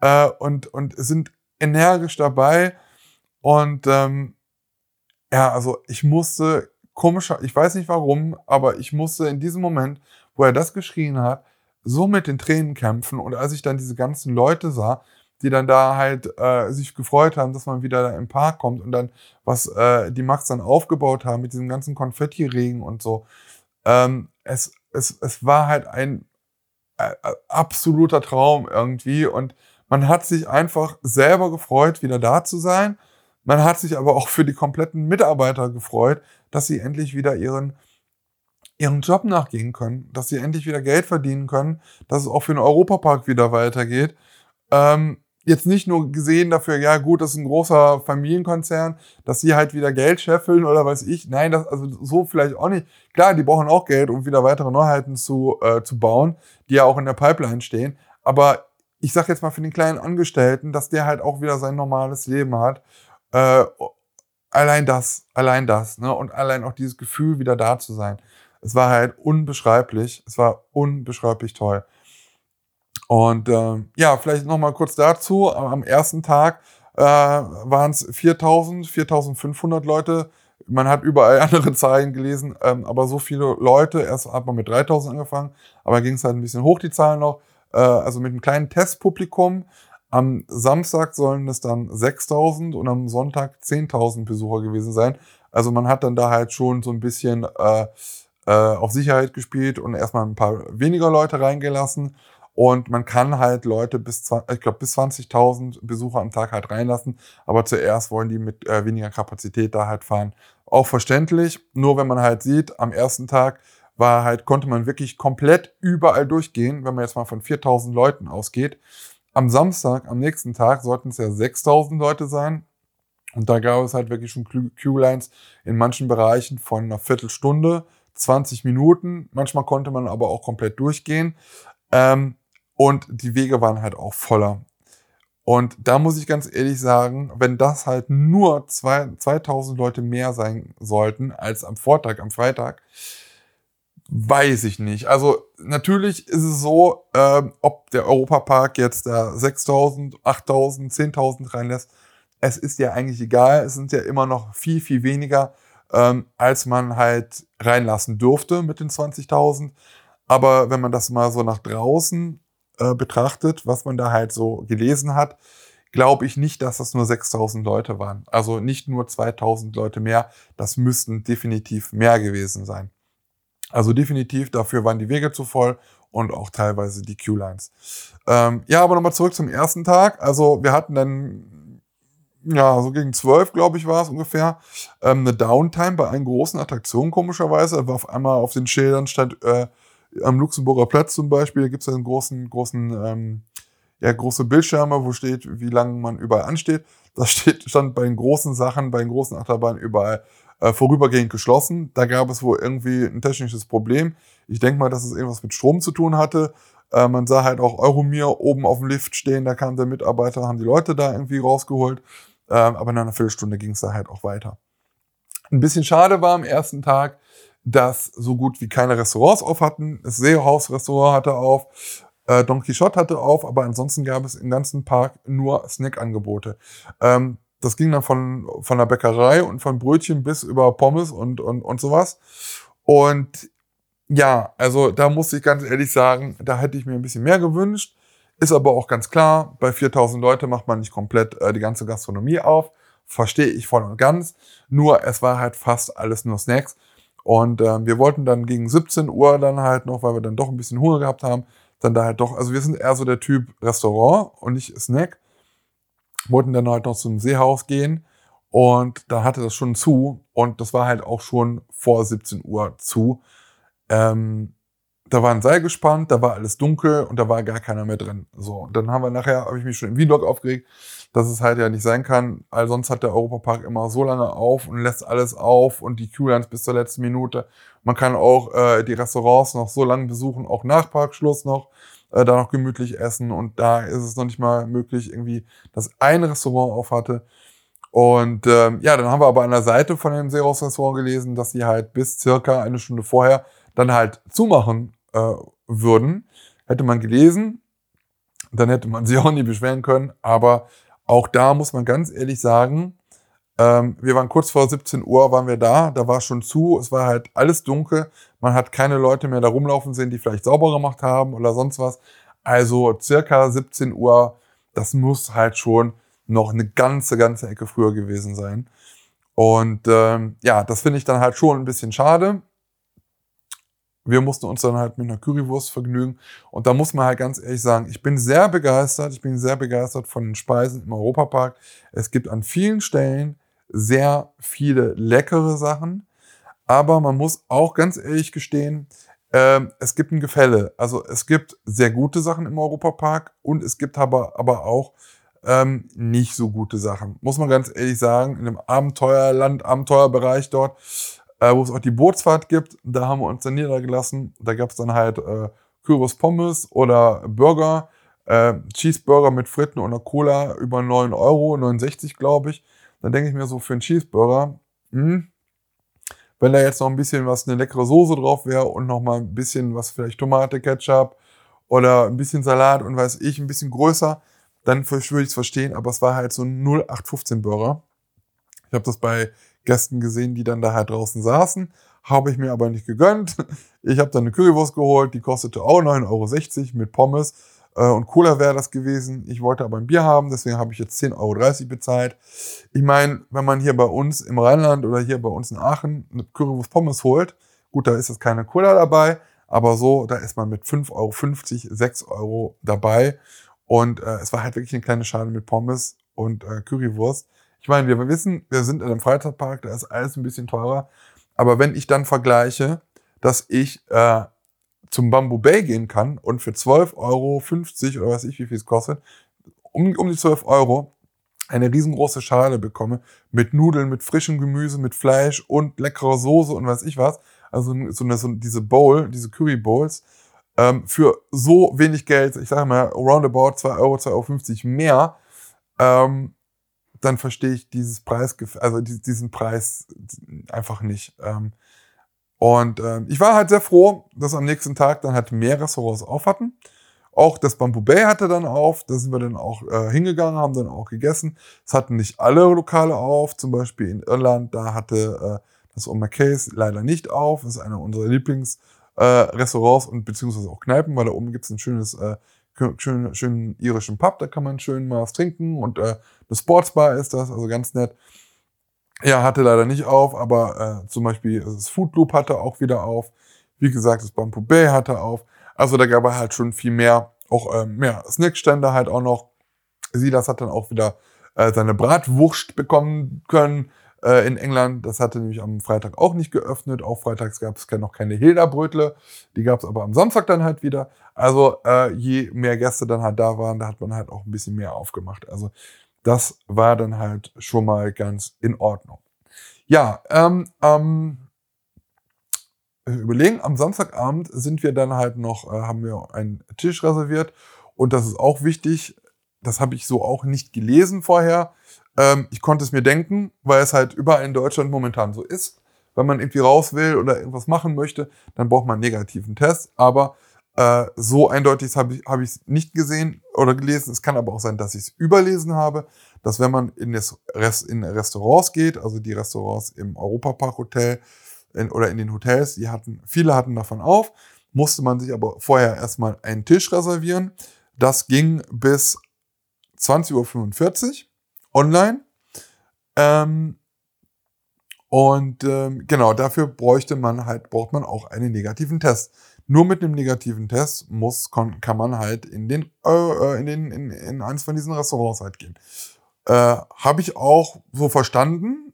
Speaker 1: äh, und, und sind energisch dabei. Und ähm, ja, also ich musste komischer, ich weiß nicht warum, aber ich musste in diesem Moment, wo er das geschrien hat, so mit den Tränen kämpfen. Und als ich dann diese ganzen Leute sah, die dann da halt äh, sich gefreut haben, dass man wieder da im Park kommt und dann, was äh, die Max dann aufgebaut haben mit diesem ganzen Konfetti-Regen und so. Ähm, es, es, es war halt ein äh, absoluter Traum irgendwie und man hat sich einfach selber gefreut, wieder da zu sein. Man hat sich aber auch für die kompletten Mitarbeiter gefreut, dass sie endlich wieder ihren, ihren Job nachgehen können, dass sie endlich wieder Geld verdienen können, dass es auch für den Europapark wieder weitergeht. Ähm, jetzt nicht nur gesehen dafür, ja gut, das ist ein großer Familienkonzern, dass sie halt wieder Geld scheffeln oder weiß ich. Nein, das, also so vielleicht auch nicht. Klar, die brauchen auch Geld, um wieder weitere Neuheiten zu, äh, zu bauen, die ja auch in der Pipeline stehen. Aber ich sag jetzt mal für den kleinen Angestellten, dass der halt auch wieder sein normales Leben hat. Äh, allein das, allein das, ne? Und allein auch dieses Gefühl, wieder da zu sein. Es war halt unbeschreiblich. Es war unbeschreiblich toll. Und äh, ja, vielleicht noch mal kurz dazu. Am ersten Tag äh, waren es 4000, 4500 Leute. Man hat überall andere Zahlen gelesen, ähm, aber so viele Leute. Erst hat man mit 3000 angefangen, aber ging es halt ein bisschen hoch, die Zahlen noch. Äh, also mit einem kleinen Testpublikum. Am Samstag sollen es dann 6000 und am Sonntag 10.000 Besucher gewesen sein. Also man hat dann da halt schon so ein bisschen äh, äh, auf Sicherheit gespielt und erstmal ein paar weniger Leute reingelassen. Und man kann halt Leute bis, ich glaube, bis 20.000 Besucher am Tag halt reinlassen. Aber zuerst wollen die mit äh, weniger Kapazität da halt fahren. Auch verständlich. Nur wenn man halt sieht, am ersten Tag war halt, konnte man wirklich komplett überall durchgehen, wenn man jetzt mal von 4.000 Leuten ausgeht. Am Samstag, am nächsten Tag, sollten es ja 6.000 Leute sein. Und da gab es halt wirklich schon Q-Lines in manchen Bereichen von einer Viertelstunde, 20 Minuten. Manchmal konnte man aber auch komplett durchgehen. Ähm, und die Wege waren halt auch voller. Und da muss ich ganz ehrlich sagen, wenn das halt nur zwei, 2000 Leute mehr sein sollten als am Vortag, am Freitag, weiß ich nicht. Also natürlich ist es so, äh, ob der Europapark jetzt da 6000, 8000, 10.000 reinlässt, es ist ja eigentlich egal. Es sind ja immer noch viel, viel weniger, ähm, als man halt reinlassen durfte mit den 20.000. Aber wenn man das mal so nach draußen äh, betrachtet, was man da halt so gelesen hat, glaube ich nicht, dass das nur 6000 Leute waren. Also nicht nur 2000 Leute mehr. Das müssten definitiv mehr gewesen sein. Also definitiv, dafür waren die Wege zu voll und auch teilweise die Q-Lines. Ähm, ja, aber nochmal zurück zum ersten Tag. Also wir hatten dann, ja, so gegen zwölf, glaube ich, war es ungefähr, ähm, eine Downtime bei allen großen Attraktionen, komischerweise. War auf einmal auf den Schildern stand äh, am Luxemburger Platz zum Beispiel, da gibt es einen großen, großen, ähm, ja, große Bildschirme, wo steht, wie lange man überall ansteht. Das steht, stand bei den großen Sachen, bei den großen Achterbahnen überall äh, vorübergehend geschlossen. Da gab es wohl irgendwie ein technisches Problem. Ich denke mal, dass es irgendwas mit Strom zu tun hatte. Äh, man sah halt auch Euromir oben auf dem Lift stehen, da kam der Mitarbeiter, haben die Leute da irgendwie rausgeholt. Äh, aber in einer Viertelstunde ging es da halt auch weiter. Ein bisschen schade war am ersten Tag, dass so gut wie keine Restaurants auf hatten. Das Seehaus-Restaurant hatte auf, äh, Don Quixote hatte auf, aber ansonsten gab es im ganzen Park nur Snackangebote. Ähm, das ging dann von, von der Bäckerei und von Brötchen bis über Pommes und, und, und sowas. Und ja, also da muss ich ganz ehrlich sagen, da hätte ich mir ein bisschen mehr gewünscht. Ist aber auch ganz klar, bei 4000 Leute macht man nicht komplett äh, die ganze Gastronomie auf. Verstehe ich voll und ganz. Nur es war halt fast alles nur Snacks. Und äh, wir wollten dann gegen 17 Uhr dann halt noch, weil wir dann doch ein bisschen Hunger gehabt haben, dann da halt doch, also wir sind eher so der Typ Restaurant und nicht Snack. Wollten dann halt noch zum Seehaus gehen und da hatte das schon zu und das war halt auch schon vor 17 Uhr zu. Ähm, da war ein Seil gespannt, da war alles dunkel und da war gar keiner mehr drin. So, und dann haben wir nachher, habe ich mich schon im Vlog aufgeregt, dass es halt ja nicht sein kann, weil sonst hat der Europapark immer so lange auf und lässt alles auf und die Q-Lines bis zur letzten Minute. Man kann auch äh, die Restaurants noch so lange besuchen, auch nach Parkschluss noch, äh, da noch gemütlich essen und da ist es noch nicht mal möglich, irgendwie, dass ein Restaurant auf hatte. Und ähm, ja, dann haben wir aber an der Seite von dem Seehaus-Restaurant gelesen, dass sie halt bis circa eine Stunde vorher dann halt zumachen äh, würden. Hätte man gelesen, dann hätte man sich auch nie beschweren können. Aber auch da muss man ganz ehrlich sagen, ähm, wir waren kurz vor 17 Uhr, waren wir da, da war schon zu, es war halt alles dunkel, man hat keine Leute mehr da rumlaufen sehen, die vielleicht sauber gemacht haben oder sonst was. Also circa 17 Uhr, das muss halt schon noch eine ganze, ganze Ecke früher gewesen sein. Und ähm, ja, das finde ich dann halt schon ein bisschen schade. Wir mussten uns dann halt mit einer Currywurst vergnügen. Und da muss man halt ganz ehrlich sagen, ich bin sehr begeistert. Ich bin sehr begeistert von den Speisen im Europapark. Es gibt an vielen Stellen sehr viele leckere Sachen. Aber man muss auch ganz ehrlich gestehen, äh, es gibt ein Gefälle. Also es gibt sehr gute Sachen im Europapark und es gibt aber, aber auch ähm, nicht so gute Sachen. Muss man ganz ehrlich sagen, in dem Abenteuerland, Abenteuerbereich dort, wo es auch die Bootsfahrt gibt, da haben wir uns dann niedergelassen. Da gab es dann halt äh, Kürbis Pommes oder Burger, äh, Cheeseburger mit Fritten einer Cola über 9 Euro, 69 glaube ich. Dann denke ich mir so für einen Cheeseburger, mh, hm, wenn da jetzt noch ein bisschen was, eine leckere Soße drauf wäre und noch mal ein bisschen was, vielleicht Tomate, Ketchup oder ein bisschen Salat und weiß ich, ein bisschen größer, dann würde ich es verstehen, aber es war halt so ein 0815 Burger. Ich habe das bei Gästen gesehen, die dann da halt draußen saßen, habe ich mir aber nicht gegönnt. Ich habe dann eine Currywurst geholt, die kostete auch 9,60 Euro mit Pommes äh, und Cola wäre das gewesen. Ich wollte aber ein Bier haben, deswegen habe ich jetzt 10,30 Euro bezahlt. Ich meine, wenn man hier bei uns im Rheinland oder hier bei uns in Aachen eine Currywurst Pommes holt, gut, da ist jetzt keine Cola dabei, aber so, da ist man mit 5,50 Euro, 6 Euro dabei. Und äh, es war halt wirklich eine kleine Schale mit Pommes und äh, Currywurst. Ich meine, wir wissen, wir sind in einem Freizeitpark, da ist alles ein bisschen teurer. Aber wenn ich dann vergleiche, dass ich äh, zum Bamboo Bay gehen kann und für 12,50 Euro oder weiß ich, wie viel es kostet, um, um die 12 Euro eine riesengroße Schale bekomme mit Nudeln, mit frischem Gemüse, mit Fleisch und leckerer Soße und weiß ich was. Also so, eine, so diese Bowl, diese Curry Bowls, ähm, für so wenig Geld, ich sage mal roundabout 2 Euro, 2,50 Euro mehr, ähm, dann verstehe ich dieses Preis, also diesen Preis einfach nicht. Ähm, und ähm, ich war halt sehr froh, dass am nächsten Tag dann halt mehr Restaurants auf hatten. Auch das Bamboo Bay hatte dann auf, da sind wir dann auch äh, hingegangen, haben dann auch gegessen. Es hatten nicht alle Lokale auf, zum Beispiel in Irland, da hatte äh, das Oma Case leider nicht auf. Das ist einer unserer Lieblingsrestaurants äh, und beziehungsweise auch Kneipen, weil da oben gibt es ein schönes, schönen, schönen irischen Pub, da kann man schön mal was trinken und äh, eine Sportsbar ist das, also ganz nett. Ja, hatte leider nicht auf, aber äh, zum Beispiel das Food Loop hatte auch wieder auf. Wie gesagt, das Bamboo Bay hatte auf. Also da gab es halt schon viel mehr, auch äh, mehr Snackstände halt auch noch. Silas hat dann auch wieder äh, seine Bratwurst bekommen können äh, in England. Das hatte nämlich am Freitag auch nicht geöffnet. Auch freitags gab es noch keine Hilda-Brötle. Die gab es aber am Samstag dann halt wieder. Also äh, je mehr Gäste dann halt da waren, da hat man halt auch ein bisschen mehr aufgemacht. Also das war dann halt schon mal ganz in Ordnung. Ja, ähm, ähm, überlegen, am Samstagabend sind wir dann halt noch, äh, haben wir einen Tisch reserviert und das ist auch wichtig, das habe ich so auch nicht gelesen vorher. Ähm, ich konnte es mir denken, weil es halt überall in Deutschland momentan so ist. Wenn man irgendwie raus will oder irgendwas machen möchte, dann braucht man einen negativen Test. Aber äh, so eindeutig habe ich es hab nicht gesehen oder gelesen. Es kann aber auch sein, dass ich es überlesen habe, dass wenn man in, das Rest, in Restaurants geht, also die Restaurants im Europapark Hotel in, oder in den Hotels, die hatten, viele hatten davon auf, musste man sich aber vorher erstmal einen Tisch reservieren. Das ging bis 20.45 Uhr online. Ähm, und ähm, genau, dafür bräuchte man halt, braucht man auch einen negativen Test. Nur mit einem negativen Test muss, kann, kann man halt in den, äh, äh, in den, in, in eins von diesen Restaurants halt gehen. Äh, Habe ich auch so verstanden,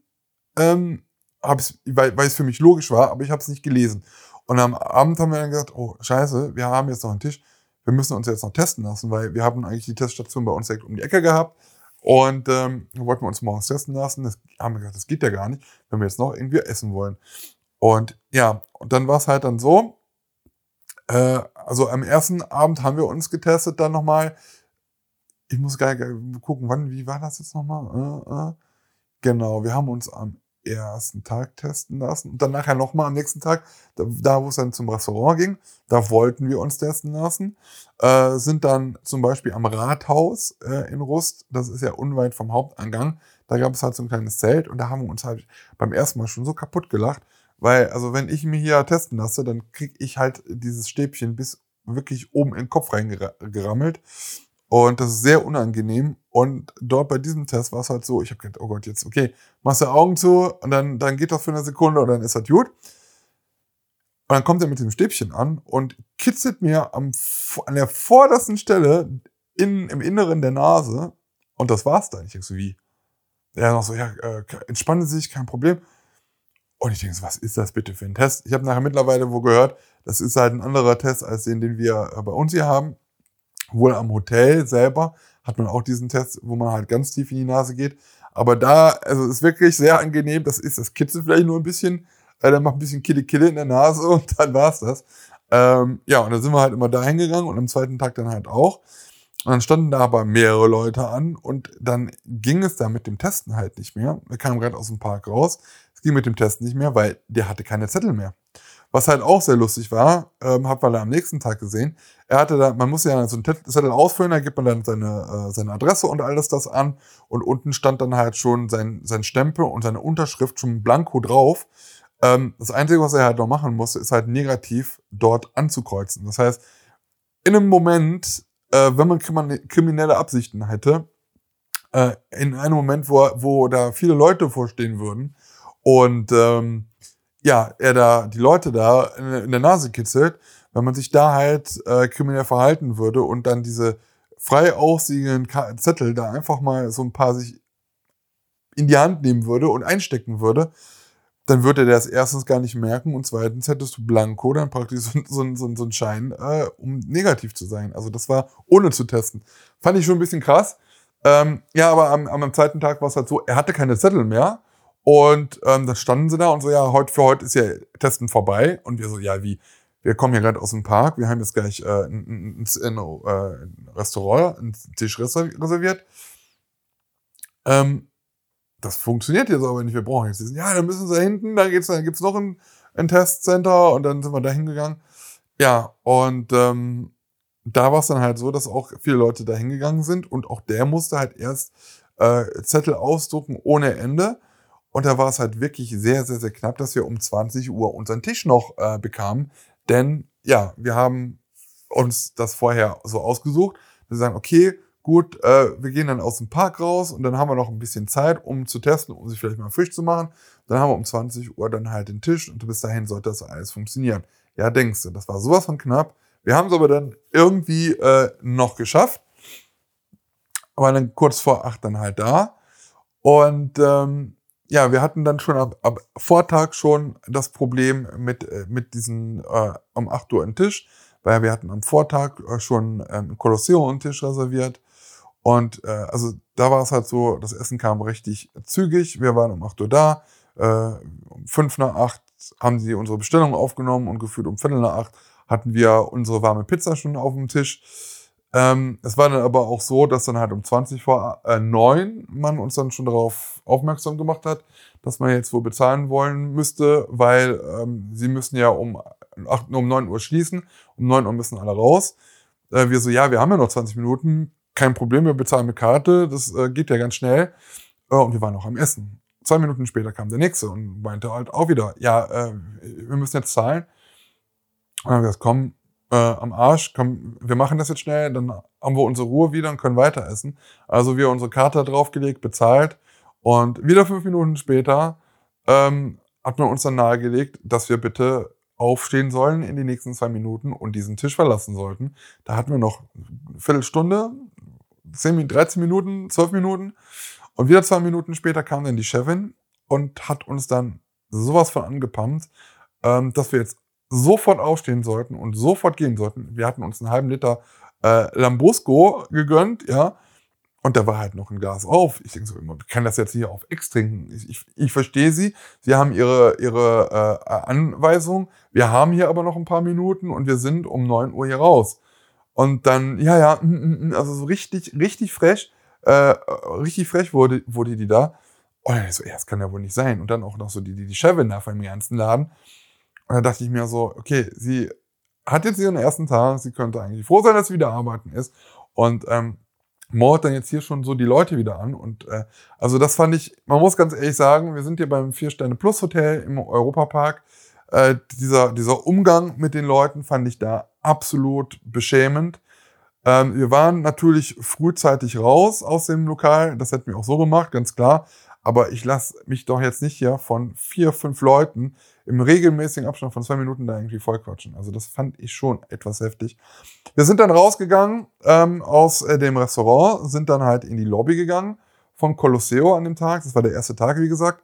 Speaker 1: ähm, hab's, weil, weil es für mich logisch war, aber ich habe es nicht gelesen. Und am Abend haben wir dann gesagt, oh scheiße, wir haben jetzt noch einen Tisch, wir müssen uns jetzt noch testen lassen, weil wir haben eigentlich die Teststation bei uns direkt um die Ecke gehabt. Und ähm, wollten wir uns morgens testen lassen. Das haben wir gesagt, das geht ja gar nicht, wenn wir jetzt noch irgendwie essen wollen. Und ja, und dann war es halt dann so, äh, also am ersten Abend haben wir uns getestet dann nochmal. Ich muss gar nicht gucken, wann, wie war das jetzt nochmal? Äh, äh. Genau, wir haben uns am ersten Tag testen lassen und dann nachher nochmal am nächsten Tag, da, da wo es dann zum Restaurant ging, da wollten wir uns testen lassen, äh, sind dann zum Beispiel am Rathaus äh, in Rust, das ist ja unweit vom Haupteingang, da gab es halt so ein kleines Zelt und da haben wir uns halt beim ersten Mal schon so kaputt gelacht, weil, also wenn ich mir hier testen lasse, dann krieg ich halt dieses Stäbchen bis wirklich oben in den Kopf reingerammelt. Und das ist sehr unangenehm. Und dort bei diesem Test war es halt so, ich habe gedacht, oh Gott, jetzt, okay, machst du Augen zu und dann, dann geht das für eine Sekunde und dann ist das gut. Und dann kommt er mit dem Stäbchen an und kitzelt mir am, an der vordersten Stelle in, im Inneren der Nase. Und das war's dann. Ich denke so, wie? Er noch so, ja, äh, entspannen Sie sich, kein Problem. Und ich denke so, was ist das bitte für ein Test? Ich habe nachher mittlerweile wo gehört, das ist halt ein anderer Test als den, den wir äh, bei uns hier haben. Wohl am Hotel selber hat man auch diesen Test, wo man halt ganz tief in die Nase geht. Aber da, also ist wirklich sehr angenehm. Das ist, das kitzelt vielleicht nur ein bisschen, äh, dann macht ein bisschen Kille-Kille in der Nase und dann war's das. Ähm, ja, und dann sind wir halt immer da hingegangen und am zweiten Tag dann halt auch. Und dann standen da aber mehrere Leute an und dann ging es da mit dem Testen halt nicht mehr. Wir kamen gerade aus dem Park raus. Es ging mit dem Testen nicht mehr, weil der hatte keine Zettel mehr. Was halt auch sehr lustig war, ähm, hat man da am nächsten Tag gesehen. Er hatte da, man muss ja so einen Zettel ausfüllen, da gibt man dann seine, äh, seine Adresse und alles das an. Und unten stand dann halt schon sein, sein Stempel und seine Unterschrift schon blanko drauf. Ähm, das Einzige, was er halt noch machen musste, ist halt negativ dort anzukreuzen. Das heißt, in einem Moment, äh, wenn man kriminelle Absichten hätte, äh, in einem Moment, wo, wo da viele Leute vorstehen würden und ähm, ja, er da die Leute da in, der Nase kitzelt, wenn man sich da halt äh, kriminell verhalten würde und dann diese frei aussiehenden Zettel da einfach mal so ein paar sich in die Hand nehmen würde und einstecken würde, dann würde der es erstens gar nicht merken und zweitens hättest du Blanko dann praktisch so, so, so, so einen Schein, äh, um negativ zu sein. Also das war ohne zu testen. Fand ich schon ein bisschen krass. Ähm, ja, aber am, am zweiten Tag war es halt so, er hatte keine Zettel mehr und ähm, dann standen sie da und so, ja, heute für heute ist ja Testen vorbei. Und wir so, ja, wie? Wir kommen hier gerade aus dem Park, wir haben jetzt gleich äh, ein, ein, ein, ein Restaurant, einen Tisch reserviert. Ähm, das funktioniert jetzt aber nicht, wir brauchen jetzt diesen. Ja, dann müssen sie da hinten, da geht's, dann gibt's noch ein, ein Testcenter und dann sind wir da hingegangen. Ja, und ähm, da war es dann halt so, dass auch viele Leute da hingegangen sind und auch der musste halt erst äh, Zettel ausdrucken ohne Ende. Und da war es halt wirklich sehr, sehr, sehr knapp, dass wir um 20 Uhr unseren Tisch noch äh, bekamen. Denn ja, wir haben uns das vorher so ausgesucht. Wir sagen, okay, gut, äh, wir gehen dann aus dem Park raus und dann haben wir noch ein bisschen Zeit, um zu testen, um sich vielleicht mal frisch zu machen. Dann haben wir um 20 Uhr dann halt den Tisch und bis dahin sollte das alles funktionieren. Ja, denkst du, das war sowas von knapp. Wir haben es aber dann irgendwie äh, noch geschafft. Aber dann kurz vor acht dann halt da. Und ähm, ja, wir hatten dann schon ab, ab Vortag schon das Problem mit, äh, mit diesen äh, um 8 Uhr einen Tisch, weil wir hatten am Vortag äh, schon ähm, Kolosseum einen Tisch reserviert. Und äh, also da war es halt so, das Essen kam richtig zügig. Wir waren um 8 Uhr da. Äh, um 5 nach 8 haben sie unsere Bestellung aufgenommen und gefühlt um Viertel nach 8 hatten wir unsere warme Pizza schon auf dem Tisch. Ähm, es war dann aber auch so, dass dann halt um 20 vor äh, 9 man uns dann schon darauf aufmerksam gemacht hat, dass man jetzt wohl bezahlen wollen müsste, weil ähm, sie müssen ja um, 8, um 9 Uhr schließen, um 9 Uhr müssen alle raus. Äh, wir so, ja, wir haben ja noch 20 Minuten, kein Problem, wir bezahlen mit Karte, das äh, geht ja ganz schnell. Äh, und wir waren noch am Essen. Zwei Minuten später kam der nächste und meinte halt auch wieder, ja, äh, wir müssen jetzt zahlen. Und dann haben wir gesagt, komm, äh, am Arsch, komm, wir machen das jetzt schnell, dann haben wir unsere Ruhe wieder und können weiter essen. Also wir unsere Karte draufgelegt, bezahlt und wieder fünf Minuten später ähm, hat man uns dann nahegelegt, dass wir bitte aufstehen sollen in die nächsten zwei Minuten und diesen Tisch verlassen sollten. Da hatten wir noch eine Viertelstunde, 10, 13 Minuten, 12 Minuten. Und wieder zwei Minuten später kam dann die Chefin und hat uns dann sowas von angepumpt, ähm, dass wir jetzt sofort aufstehen sollten und sofort gehen sollten. Wir hatten uns einen halben Liter äh, Lambrusco gegönnt, ja. Und da war halt noch ein Glas auf. Ich denke so immer, ich kann das jetzt hier auf X trinken. Ich, ich, ich verstehe Sie. Sie haben Ihre, Ihre äh, Anweisung. Wir haben hier aber noch ein paar Minuten und wir sind um neun Uhr hier raus. Und dann, ja, ja, also so richtig, richtig frech, äh, richtig frech wurde, wurde die da. Und dann ich so, ja, das kann ja wohl nicht sein. Und dann auch noch so die, die, die Chefin von dem ganzen Laden. Und dann dachte ich mir so, okay, sie hat jetzt ihren ersten Tag, sie könnte eigentlich froh sein, dass sie wieder arbeiten ist. Und ähm, mord dann jetzt hier schon so die Leute wieder an. Und äh, also das fand ich, man muss ganz ehrlich sagen, wir sind hier beim Vier-Sterne-Plus-Hotel im Europapark. Äh, dieser, dieser Umgang mit den Leuten fand ich da absolut beschämend. Ähm, wir waren natürlich frühzeitig raus aus dem Lokal. Das hätten wir auch so gemacht, ganz klar. Aber ich lasse mich doch jetzt nicht hier von vier, fünf Leuten im regelmäßigen Abstand von zwei Minuten da irgendwie vollquatschen. Also das fand ich schon etwas heftig. Wir sind dann rausgegangen ähm, aus äh, dem Restaurant, sind dann halt in die Lobby gegangen vom Colosseo an dem Tag. Das war der erste Tag, wie gesagt.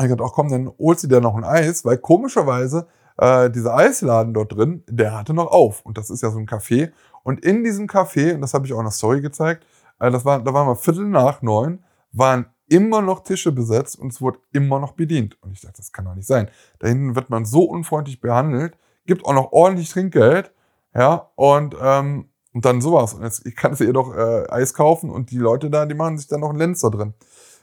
Speaker 1: Ich dachte, auch komm, dann holst du dir noch ein Eis, weil komischerweise äh, dieser Eisladen dort drin, der hatte noch auf. Und das ist ja so ein Café. Und in diesem Café, und das habe ich auch in der Story gezeigt, äh, das war, da waren wir Viertel nach neun, waren immer noch Tische besetzt und es wurde immer noch bedient. Und ich dachte, das kann doch nicht sein. Da hinten wird man so unfreundlich behandelt, gibt auch noch ordentlich Trinkgeld, ja, und, ähm, und dann sowas. Und jetzt ich kann es ihr doch äh, Eis kaufen und die Leute da, die machen sich dann noch einen Lenz da drin.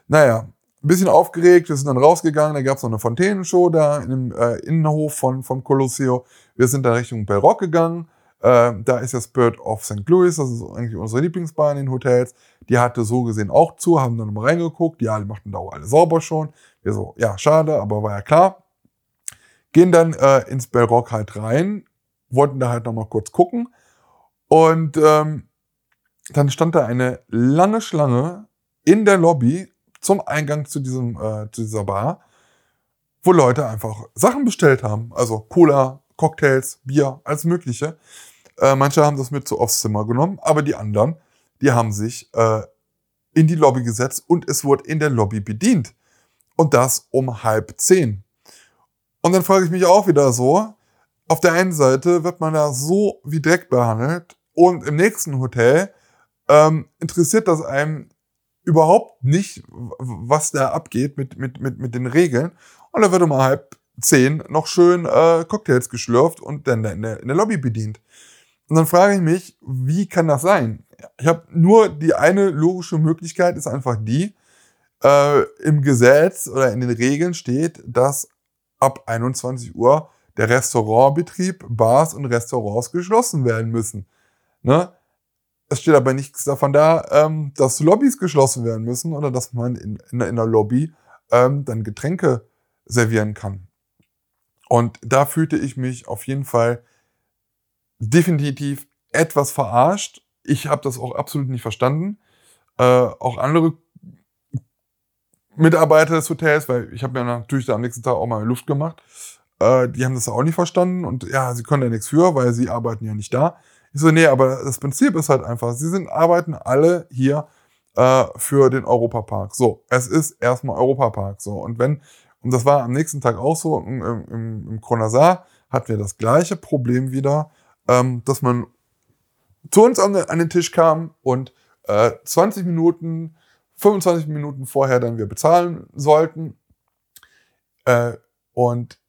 Speaker 1: Naja, ein bisschen aufgeregt, wir sind dann rausgegangen, da gab es noch eine Fontänenshow da dem äh, Innenhof von, vom Colosseo. Wir sind dann Richtung Bellrock gegangen. Äh, da ist ja Spirit of St. Louis, das ist eigentlich unsere Lieblingsbar in den Hotels. Die hatte so gesehen auch zu, haben dann mal reingeguckt. Ja, die machten da auch alle sauber schon. Wir so, ja, schade, aber war ja klar. Gehen dann äh, ins Bellrock halt rein, wollten da halt nochmal kurz gucken. Und ähm, dann stand da eine lange Schlange in der Lobby zum Eingang zu, diesem, äh, zu dieser Bar, wo Leute einfach Sachen bestellt haben. Also Cola, Cocktails, Bier, alles Mögliche. Äh, manche haben das mit so aufs Zimmer genommen, aber die anderen, die haben sich äh, in die Lobby gesetzt und es wurde in der Lobby bedient. Und das um halb zehn. Und dann frage ich mich auch wieder so, auf der einen Seite wird man da so wie Dreck behandelt und im nächsten Hotel ähm, interessiert das einem überhaupt nicht, was da abgeht mit, mit, mit, mit den Regeln. Und da wird um halb zehn noch schön äh, Cocktails geschlürft und dann in der, in der Lobby bedient. Und dann frage ich mich, wie kann das sein? Ich habe nur die eine logische Möglichkeit, ist einfach die, äh, im Gesetz oder in den Regeln steht, dass ab 21 Uhr der Restaurantbetrieb, Bars und Restaurants geschlossen werden müssen. Ne? Es steht aber nichts davon da, ähm, dass Lobbys geschlossen werden müssen oder dass man in, in, in der Lobby ähm, dann Getränke servieren kann. Und da fühlte ich mich auf jeden Fall definitiv etwas verarscht. Ich habe das auch absolut nicht verstanden. Äh, auch andere Mitarbeiter des Hotels, weil ich habe mir natürlich da am nächsten Tag auch mal Luft gemacht, äh, die haben das auch nicht verstanden und ja, sie können ja nichts für, weil sie arbeiten ja nicht da. Ich so, nee, aber das Prinzip ist halt einfach, sie sind, arbeiten alle hier äh, für den Europapark. So, es ist erstmal Europapark. So, und wenn, und das war am nächsten Tag auch so, im, im, im Kronasar hatten wir das gleiche Problem wieder, ähm, dass man zu uns an, den Tisch kam und äh, 20 Minuten, 25 Minuten vorher dann wir bezahlen sollten. Äh, und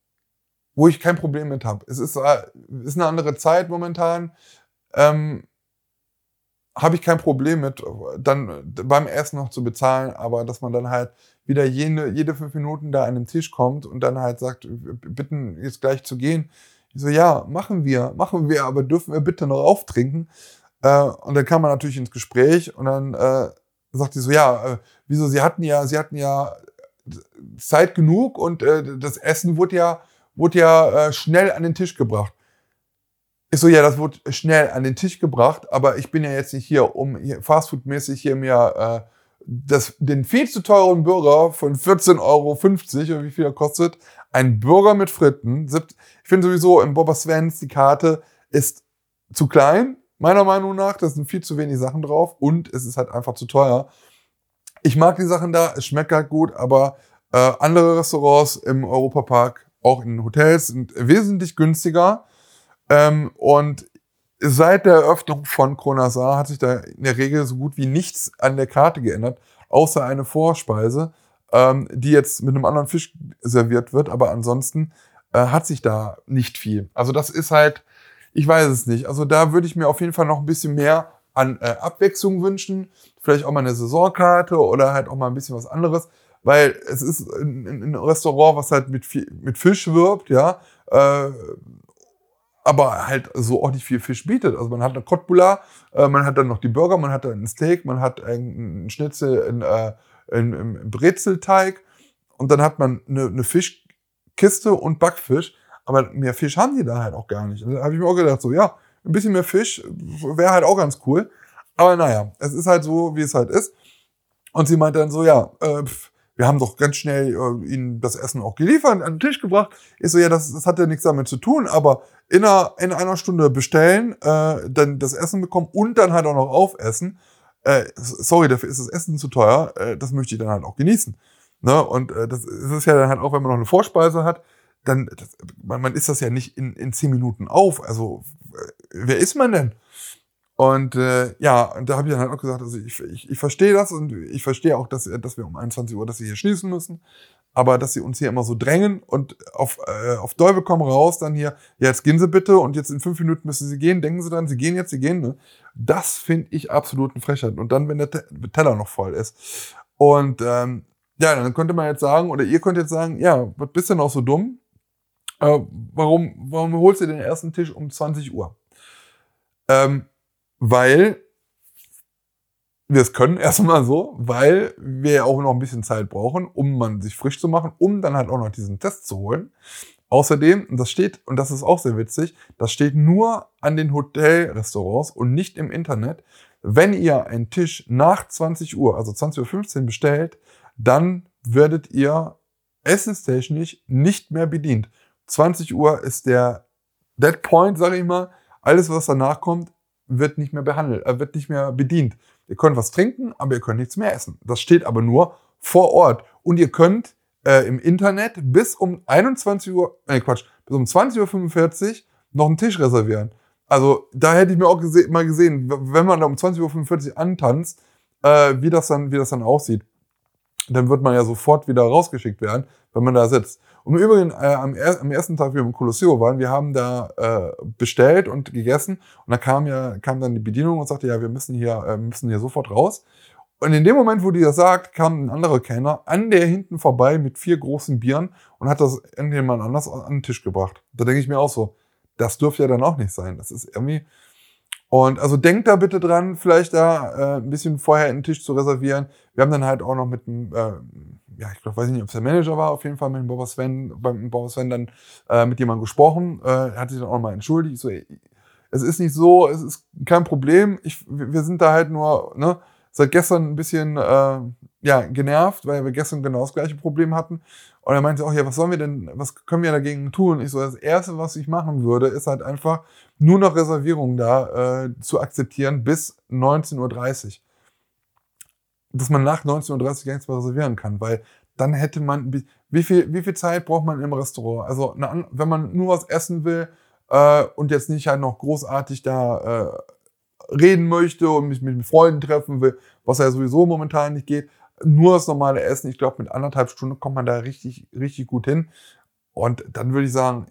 Speaker 1: wo ich kein Problem mit habe. Es ist, äh, ist eine andere Zeit momentan ähm, habe ich kein Problem mit, dann beim Essen noch zu bezahlen, aber dass man dann halt wieder jede, jede fünf Minuten da an den Tisch kommt und dann halt sagt, bitten jetzt gleich zu gehen. Ich so, ja, machen wir, machen wir, aber dürfen wir bitte noch auftrinken? Äh, und dann kam man natürlich ins Gespräch und dann äh, sagt sie so, ja, äh, wieso, sie hatten ja, sie hatten ja Zeit genug und äh, das Essen wurde ja, wurde ja äh, schnell an den Tisch gebracht. Ich so, ja, das wurde schnell an den Tisch gebracht, aber ich bin ja jetzt nicht hier, um Fastfood-mäßig hier mir äh, das, den viel zu teuren Burger von 14,50 Euro oder wie viel er kostet, ein Burger mit Fritten. Ich finde sowieso im Boba Svens die Karte ist zu klein, meiner Meinung nach. Da sind viel zu wenig Sachen drauf und es ist halt einfach zu teuer. Ich mag die Sachen da, es schmeckt halt gut, aber äh, andere Restaurants im Europapark, auch in Hotels, sind wesentlich günstiger. Ähm, und seit der Eröffnung von Kronasar hat sich da in der Regel so gut wie nichts an der Karte geändert, außer eine Vorspeise, ähm, die jetzt mit einem anderen Fisch serviert wird. Aber ansonsten äh, hat sich da nicht viel. Also das ist halt, ich weiß es nicht. Also da würde ich mir auf jeden Fall noch ein bisschen mehr an äh, Abwechslung wünschen. Vielleicht auch mal eine Saisonkarte oder halt auch mal ein bisschen was anderes. weil es ist ein, ein Restaurant, was halt mit, mit Fisch wirbt, ja, äh, aber halt so ordentlich viel Fisch bietet. Also man hat eine Kotbula, äh, man hat dann noch die Burger, man hat dann ein Steak, man hat einen Schnitzel in, äh, in, im Brezelteig und dann hat man eine, eine Fischkiste und Backfisch. Aber mehr Fisch haben die da halt auch gar nicht. Und da habe ich mir auch gedacht, so ja, ein bisschen mehr Fisch wäre halt auch ganz cool. Aber naja, es ist halt so, wie es halt ist. Und sie meinte dann so, ja, äh, wir haben doch ganz schnell äh, ihnen das Essen auch geliefert, an den Tisch gebracht. Ich so, ja, das, das hat ja nichts damit zu tun, aber in einer, in einer Stunde bestellen, äh, dann das Essen bekommen und dann halt auch noch aufessen. Äh, sorry, dafür ist das Essen zu teuer. Äh, das möchte ich dann halt auch genießen. Ne? Und äh, das ist ja dann halt auch, wenn man noch eine Vorspeise hat, dann, das, man, man isst das ja nicht in, in zehn Minuten auf. Also, äh, wer ist man denn? Und äh, ja, und da habe ich dann halt auch gesagt, also ich, ich, ich verstehe das und ich verstehe auch, dass, dass wir um 21 Uhr, dass sie hier schließen müssen. Aber dass sie uns hier immer so drängen und auf, äh, auf Teufel kommen raus, dann hier, ja, jetzt gehen Sie bitte und jetzt in fünf Minuten müssen Sie gehen, denken Sie dran, Sie gehen jetzt, Sie gehen. Ne? Das finde ich absolut eine Frechheit. Und dann, wenn der Teller noch voll ist. Und ähm, ja, dann könnte man jetzt sagen, oder ihr könnt jetzt sagen, ja, was bist du auch so dumm? Äh, warum, warum holst du den ersten Tisch um 20 Uhr? Ähm, weil wir es können erstmal so, weil wir ja auch noch ein bisschen Zeit brauchen, um man sich frisch zu machen, um dann halt auch noch diesen Test zu holen. Außerdem, das steht, und das ist auch sehr witzig, das steht nur an den Hotelrestaurants und nicht im Internet. Wenn ihr einen Tisch nach 20 Uhr, also 20.15 Uhr bestellt, dann werdet ihr essenstechnisch nicht mehr bedient. 20 Uhr ist der Dead Point, sage ich mal. Alles, was danach kommt, wird nicht mehr behandelt, äh, wird nicht mehr bedient. Ihr könnt was trinken, aber ihr könnt nichts mehr essen. Das steht aber nur vor Ort. Und ihr könnt äh, im Internet bis um 21 Uhr, äh Quatsch, bis um 20.45 Uhr noch einen Tisch reservieren. Also da hätte ich mir auch gese mal gesehen, wenn man da um 20.45 Uhr antanzt, äh, wie, das dann, wie das dann aussieht. Dann wird man ja sofort wieder rausgeschickt werden, wenn man da sitzt. Und im Übrigen, äh, am, er am, ersten Tag, wie wir im Colosseo waren, wir haben da äh, bestellt und gegessen und da kam ja kam dann die Bedienung und sagte, ja, wir müssen hier, äh, müssen hier sofort raus. Und in dem Moment, wo die das sagt, kam ein anderer Kellner an der hinten vorbei mit vier großen Bieren und hat das irgendjemand anders an den Tisch gebracht. Da denke ich mir auch so, das dürfte ja dann auch nicht sein. Das ist irgendwie. Und also denkt da bitte dran, vielleicht da äh, ein bisschen vorher einen Tisch zu reservieren. Wir haben dann halt auch noch mit einem äh, ja, ich glaube, weiß nicht, ob es der Manager war, auf jeden Fall mit dem Boba Sven, beim Boba Sven dann äh, mit jemandem gesprochen, äh, er hat sich dann auch mal entschuldigt. so, ey, es ist nicht so, es ist kein Problem. Ich, wir sind da halt nur, ne, seit gestern ein bisschen äh, ja, genervt, weil wir gestern genau das gleiche Problem hatten. Und er meinte auch, ja, was sollen wir denn, was können wir dagegen tun? Ich so, das Erste, was ich machen würde, ist halt einfach nur noch Reservierungen da äh, zu akzeptieren bis 19.30 Uhr dass man nach 19.30 Uhr gar nichts mehr reservieren kann, weil dann hätte man, wie viel, wie viel Zeit braucht man im Restaurant? Also, wenn man nur was essen will äh, und jetzt nicht halt noch großartig da äh, reden möchte und mich mit Freunden treffen will, was ja sowieso momentan nicht geht, nur das normale Essen, ich glaube, mit anderthalb Stunden kommt man da richtig, richtig gut hin. Und dann würde ich sagen,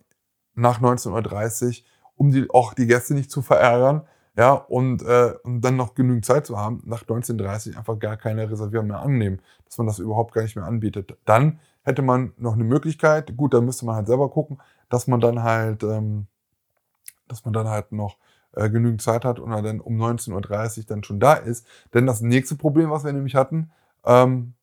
Speaker 1: nach 19.30 Uhr, um die, auch die Gäste nicht zu verärgern, ja, und, äh, und dann noch genügend Zeit zu haben, nach 1930 einfach gar keine Reservierung mehr annehmen, dass man das überhaupt gar nicht mehr anbietet. Dann hätte man noch eine Möglichkeit, gut, dann müsste man halt selber gucken, dass man dann halt, ähm, dass man dann halt noch äh, genügend Zeit hat und dann um 19.30 Uhr dann schon da ist. Denn das nächste Problem, was wir nämlich hatten, ähm,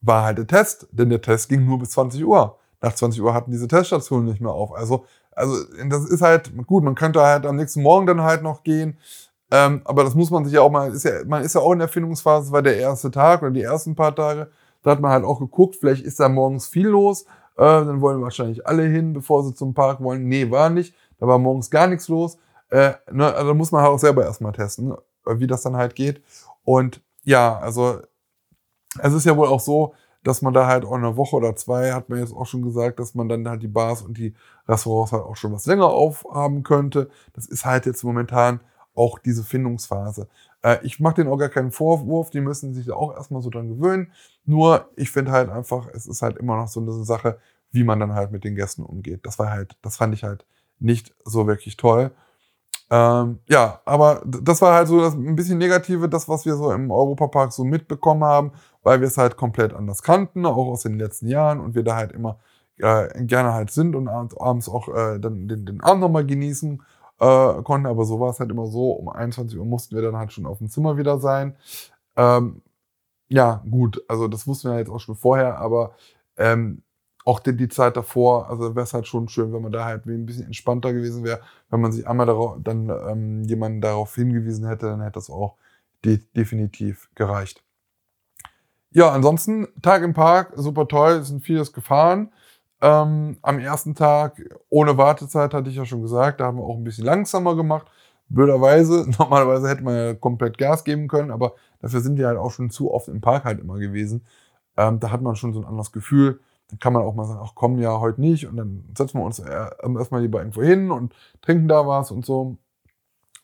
Speaker 1: war halt der Test. Denn der Test ging nur bis 20 Uhr. Nach 20 Uhr hatten diese Teststationen nicht mehr auf. Also also das ist halt gut, man könnte halt am nächsten Morgen dann halt noch gehen. Ähm, aber das muss man sich ja auch mal, ist ja, man ist ja auch in der Findungsphase, das war der erste Tag oder die ersten paar Tage. Da hat man halt auch geguckt, vielleicht ist da morgens viel los. Äh, dann wollen wahrscheinlich alle hin, bevor sie zum Park wollen. Nee, war nicht. Da war morgens gar nichts los. Äh, ne, also muss man halt auch selber erstmal testen, wie das dann halt geht. Und ja, also es ist ja wohl auch so, dass man da halt auch eine Woche oder zwei, hat man jetzt auch schon gesagt, dass man dann halt die Bars und die Restaurants halt auch schon was länger aufhaben könnte. Das ist halt jetzt momentan auch diese Findungsphase. Äh, ich mache denen auch gar keinen Vorwurf, die müssen sich da auch erstmal so dran gewöhnen. Nur ich finde halt einfach, es ist halt immer noch so eine Sache, wie man dann halt mit den Gästen umgeht. Das war halt, das fand ich halt nicht so wirklich toll. Ähm, ja, aber das war halt so das ein bisschen Negative, das, was wir so im Europapark so mitbekommen haben, weil wir es halt komplett anders kannten, auch aus den letzten Jahren und wir da halt immer äh, gerne halt sind und abends auch äh, dann den, den Abend nochmal genießen äh, konnten. Aber so war es halt immer so, um 21 Uhr mussten wir dann halt schon auf dem Zimmer wieder sein. Ähm, ja, gut, also das wussten wir jetzt auch schon vorher, aber ähm, auch die, die, Zeit davor, also wäre es halt schon schön, wenn man da halt ein bisschen entspannter gewesen wäre, wenn man sich einmal darauf, dann ähm, jemanden darauf hingewiesen hätte, dann hätte das auch de definitiv gereicht. Ja, ansonsten Tag im Park, super toll, sind vieles gefahren. Ähm, am ersten Tag ohne Wartezeit hatte ich ja schon gesagt, da haben wir auch ein bisschen langsamer gemacht. Blöderweise, normalerweise hätte man ja komplett Gas geben können, aber dafür sind wir halt auch schon zu oft im Park halt immer gewesen. Ähm, da hat man schon so ein anderes Gefühl. Dann kann man auch mal sagen, ach komm, ja, heute nicht. Und dann setzen wir uns erstmal lieber irgendwo hin und trinken da was und so.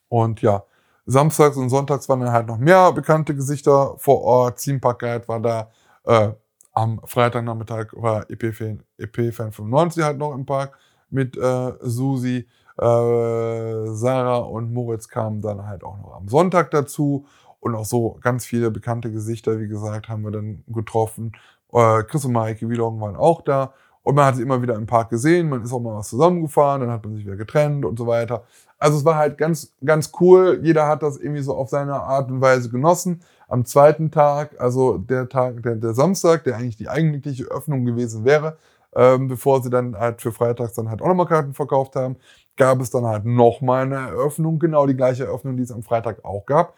Speaker 1: Und ja, samstags und sonntags waren dann halt noch mehr bekannte Gesichter vor Ort. Park Guide war da. Äh, am Freitagnachmittag war EP-Fan EP 95 halt noch im Park mit äh, Susi. Äh, Sarah und Moritz kamen dann halt auch noch am Sonntag dazu. Und auch so ganz viele bekannte Gesichter, wie gesagt, haben wir dann getroffen. Äh, Chris und Maike Wielong waren auch da. Und man hat sie immer wieder im Park gesehen. Man ist auch mal was zusammengefahren, dann hat man sich wieder getrennt und so weiter. Also es war halt ganz, ganz cool. Jeder hat das irgendwie so auf seine Art und Weise genossen. Am zweiten Tag, also der Tag, der, der Samstag, der eigentlich die eigentliche Öffnung gewesen wäre, ähm, bevor sie dann halt für Freitags dann halt auch nochmal Karten verkauft haben, gab es dann halt nochmal eine Eröffnung, genau die gleiche Eröffnung, die es am Freitag auch gab.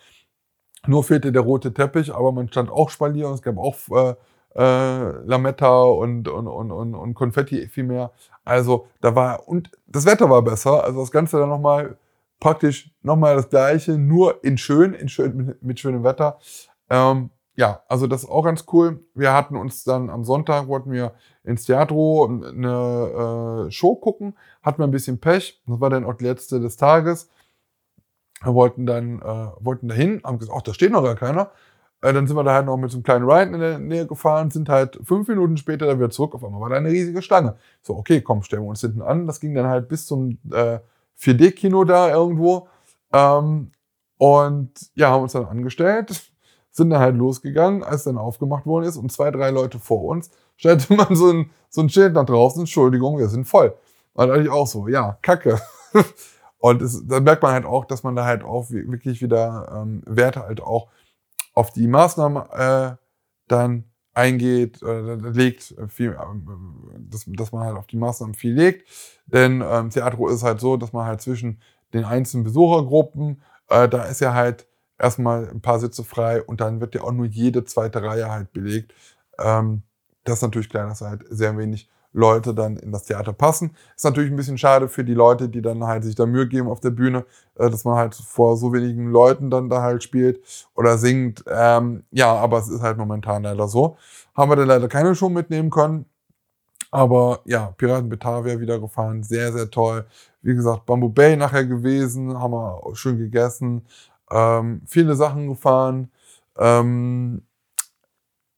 Speaker 1: Nur fehlte der rote Teppich, aber man stand auch Spalier und es gab auch äh, äh, Lametta und, und, und, und, und Konfetti viel mehr. Also da war, und das Wetter war besser, also das Ganze dann nochmal praktisch nochmal das gleiche, nur in schön, in schön mit, mit schönem Wetter. Ähm, ja, also das ist auch ganz cool. Wir hatten uns dann am Sonntag, wollten wir ins Theatro eine äh, Show gucken, hatten wir ein bisschen Pech. Das war dann auch die letzte des Tages. Wir wollten dann, äh, wollten dahin, haben gesagt, ach, da steht noch gar keiner. Äh, dann sind wir da halt noch mit so einem kleinen Ride in der Nähe gefahren, sind halt fünf Minuten später dann wieder zurück. Auf einmal war da eine riesige Schlange. So, okay, komm, stellen wir uns hinten an. Das ging dann halt bis zum äh, 4D-Kino da irgendwo. Ähm, und ja, haben uns dann angestellt, sind dann halt losgegangen, als dann aufgemacht worden ist und zwei, drei Leute vor uns stellte man so ein, so ein Schild nach draußen, Entschuldigung, wir sind voll. Und dann ich auch so, ja, kacke. und es, da merkt man halt auch, dass man da halt auch wirklich wieder ähm, Werte halt auch auf die Maßnahmen äh, dann eingeht, äh, legt, viel, äh, dass, dass man halt auf die Maßnahmen viel legt. Denn ähm, Theatro ist halt so, dass man halt zwischen den einzelnen Besuchergruppen, äh, da ist ja halt erstmal ein paar Sitze frei und dann wird ja auch nur jede zweite Reihe halt belegt. Ähm, das ist natürlich klar, dass halt sehr wenig Leute dann in das Theater passen. Ist natürlich ein bisschen schade für die Leute, die dann halt sich da Mühe geben auf der Bühne, äh, dass man halt vor so wenigen Leuten dann da halt spielt oder singt. Ähm, ja, aber es ist halt momentan leider so. Haben wir dann leider keine Show mitnehmen können. Aber ja, Piraten Batavia wieder gefahren, sehr, sehr toll. Wie gesagt, Bamboo Bay nachher gewesen, haben wir schön gegessen. Ähm, viele Sachen gefahren. Ähm,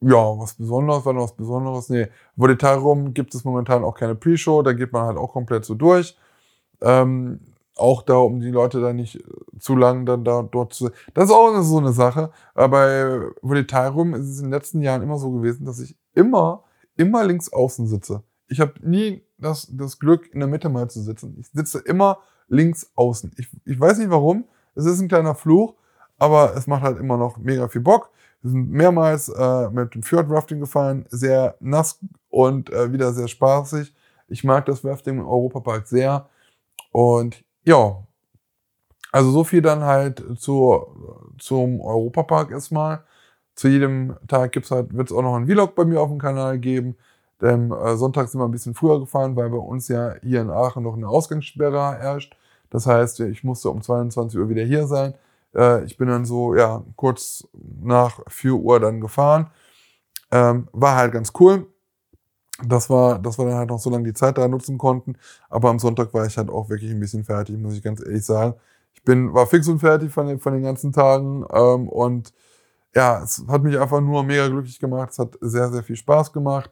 Speaker 1: ja, was Besonderes, war noch was Besonderes? Nee, Volitarium gibt es momentan auch keine Pre-Show, da geht man halt auch komplett so durch. Ähm, auch da, um die Leute da nicht zu lang dann da dort zu. Das ist auch so eine Sache. Aber bei Volitarium ist es in den letzten Jahren immer so gewesen, dass ich immer, immer links außen sitze. Ich habe nie das, das Glück, in der Mitte mal zu sitzen. Ich sitze immer links außen. Ich, ich weiß nicht warum. Es ist ein kleiner Fluch, aber es macht halt immer noch mega viel Bock. Wir sind mehrmals äh, mit dem Fjord Rafting gefahren, sehr nass und äh, wieder sehr spaßig. Ich mag das Rafting im Europapark sehr. Und ja, also so viel dann halt zu, zum Europapark erstmal. Zu jedem Tag gibt's halt, wird es auch noch einen Vlog bei mir auf dem Kanal geben. Denn äh, Sonntag sind wir ein bisschen früher gefahren, weil bei uns ja hier in Aachen noch eine Ausgangssperre herrscht. Das heißt, ich musste um 22 Uhr wieder hier sein. Äh, ich bin dann so, ja, kurz nach 4 Uhr dann gefahren. Ähm, war halt ganz cool. Das war, dass wir dann halt noch so lange die Zeit da nutzen konnten. Aber am Sonntag war ich halt auch wirklich ein bisschen fertig, muss ich ganz ehrlich sagen. Ich bin, war fix und fertig von den, von den ganzen Tagen. Ähm, und ja, es hat mich einfach nur mega glücklich gemacht. Es hat sehr, sehr viel Spaß gemacht.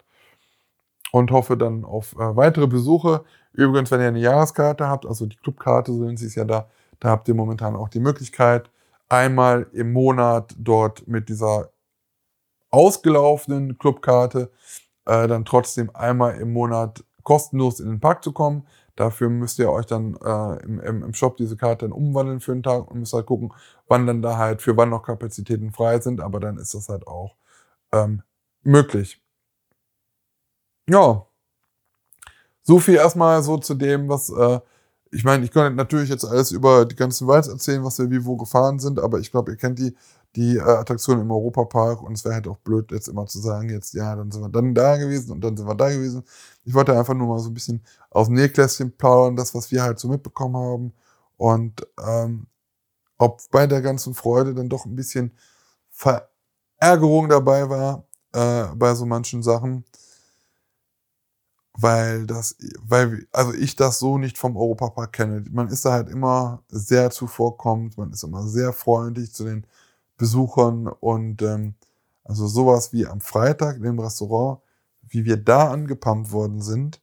Speaker 1: Und hoffe dann auf äh, weitere Besuche. Übrigens, wenn ihr eine Jahreskarte habt, also die Clubkarte, so nennt sie es ja da, Da habt ihr momentan auch die Möglichkeit, einmal im Monat dort mit dieser ausgelaufenen Clubkarte äh, dann trotzdem einmal im Monat kostenlos in den Park zu kommen. Dafür müsst ihr euch dann äh, im, im, Shop diese Karte dann umwandeln für einen Tag und müsst halt gucken, wann dann da halt, für wann noch Kapazitäten frei sind, aber dann ist das halt auch ähm, möglich. Ja. So viel erstmal so zu dem, was äh, ich meine, ich könnte natürlich jetzt alles über die ganzen Rides erzählen, was wir wie wo gefahren sind, aber ich glaube, ihr kennt die, die äh, Attraktion im Europapark und es wäre halt auch blöd, jetzt immer zu sagen, jetzt, ja, dann sind wir dann da gewesen und dann sind wir da gewesen. Ich wollte einfach nur mal so ein bisschen aus dem Nähklässchen plaudern, das, was wir halt so mitbekommen haben und ähm, ob bei der ganzen Freude dann doch ein bisschen Verärgerung dabei war äh, bei so manchen Sachen weil das, weil, also ich das so nicht vom Europapark kenne. Man ist da halt immer sehr zuvorkommend, man ist immer sehr freundlich zu den Besuchern und ähm, also sowas wie am Freitag in dem Restaurant, wie wir da angepumpt worden sind,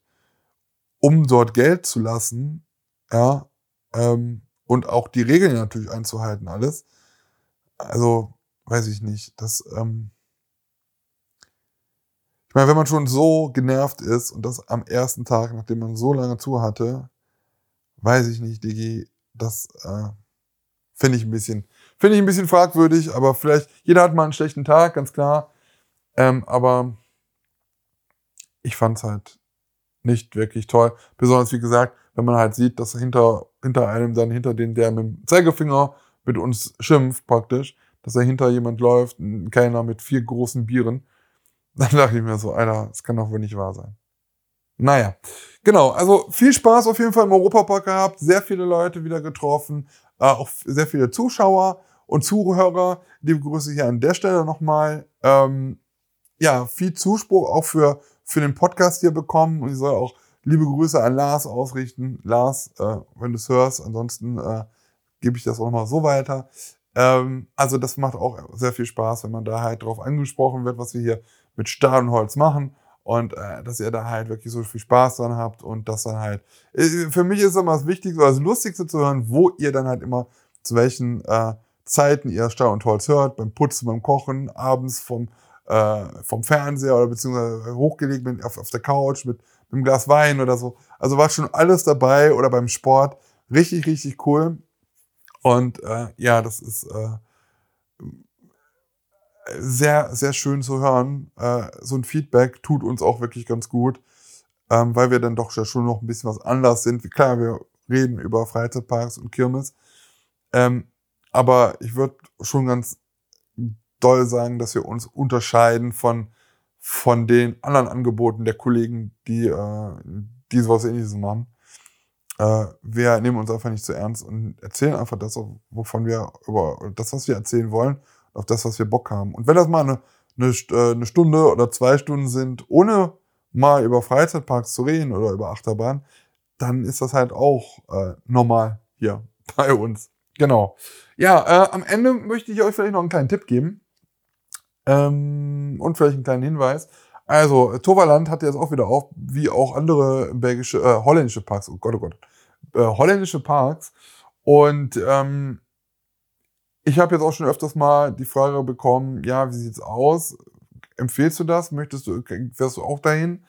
Speaker 1: um dort Geld zu lassen, ja, ähm, und auch die Regeln natürlich einzuhalten, alles. Also, weiß ich nicht, das, ähm, ich meine, wenn man schon so genervt ist und das am ersten Tag, nachdem man so lange zu hatte, weiß ich nicht, Digi, das äh, finde ich ein bisschen, finde ich ein bisschen fragwürdig, aber vielleicht, jeder hat mal einen schlechten Tag, ganz klar. Ähm, aber ich fand es halt nicht wirklich toll. Besonders, wie gesagt, wenn man halt sieht, dass hinter, hinter einem dann, hinter den, der mit dem Zeigefinger mit uns schimpft praktisch, dass er hinter jemand läuft, keiner mit vier großen Bieren dann dachte ich mir so, Alter, das kann doch wohl nicht wahr sein. Naja, genau, also viel Spaß auf jeden Fall im Europapark gehabt, sehr viele Leute wieder getroffen, äh, auch sehr viele Zuschauer und Zuhörer. Liebe Grüße hier an der Stelle nochmal. Ähm, ja, viel Zuspruch auch für, für den Podcast hier bekommen und ich soll auch liebe Grüße an Lars ausrichten. Lars, äh, wenn du es hörst, ansonsten äh, gebe ich das auch nochmal so weiter. Ähm, also das macht auch sehr viel Spaß, wenn man da halt drauf angesprochen wird, was wir hier mit Stahl und Holz machen und äh, dass ihr da halt wirklich so viel Spaß dran habt und das dann halt. Äh, für mich ist immer das Wichtigste, das Lustigste zu hören, wo ihr dann halt immer zu welchen äh, Zeiten ihr Stahl und Holz hört, beim Putzen, beim Kochen, abends vom, äh, vom Fernseher oder beziehungsweise hochgelegt mit, auf, auf der Couch mit, mit einem Glas Wein oder so. Also war schon alles dabei oder beim Sport. Richtig, richtig cool. Und äh, ja, das ist äh, sehr, sehr schön zu hören. Äh, so ein Feedback tut uns auch wirklich ganz gut, ähm, weil wir dann doch schon noch ein bisschen was anders sind. Klar, wir reden über Freizeitparks und Kirmes. Ähm, aber ich würde schon ganz doll sagen, dass wir uns unterscheiden von, von den anderen Angeboten der Kollegen, die, äh, die sowas ähnliches machen. Äh, wir nehmen uns einfach nicht zu ernst und erzählen einfach das, wovon wir über das, was wir erzählen wollen auf das, was wir Bock haben. Und wenn das mal eine, eine, äh, eine Stunde oder zwei Stunden sind, ohne mal über Freizeitparks zu reden oder über Achterbahn, dann ist das halt auch äh, normal hier bei uns. Genau. Ja, äh, am Ende möchte ich euch vielleicht noch einen kleinen Tipp geben. Ähm, und vielleicht einen kleinen Hinweis. Also, Toverland hat jetzt auch wieder auf, wie auch andere belgische, äh, holländische Parks, oh Gott, oh Gott, äh, holländische Parks. Und ähm, ich habe jetzt auch schon öfters mal die Frage bekommen, ja, wie sieht's aus? Empfehlst du das? Möchtest du, wärst du auch dahin?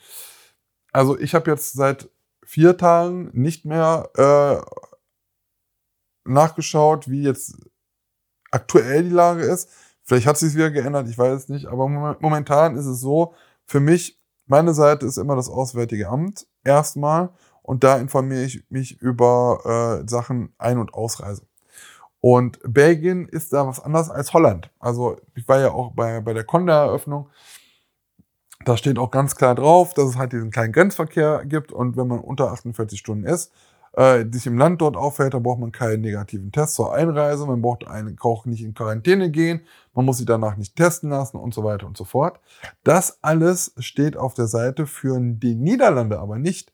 Speaker 1: Also ich habe jetzt seit vier Tagen nicht mehr äh, nachgeschaut, wie jetzt aktuell die Lage ist. Vielleicht hat sich wieder geändert, ich weiß es nicht. Aber momentan ist es so, für mich, meine Seite ist immer das Auswärtige Amt erstmal und da informiere ich mich über äh, Sachen Ein- und Ausreise. Und Belgien ist da was anderes als Holland. Also ich war ja auch bei, bei der Conda-Eröffnung. Da steht auch ganz klar drauf, dass es halt diesen kleinen Grenzverkehr gibt und wenn man unter 48 Stunden ist, äh, sich im Land dort aufhält, dann braucht man keinen negativen Test zur Einreise, man braucht einen auch nicht in Quarantäne gehen, man muss sich danach nicht testen lassen und so weiter und so fort. Das alles steht auf der Seite für die Niederlande aber nicht.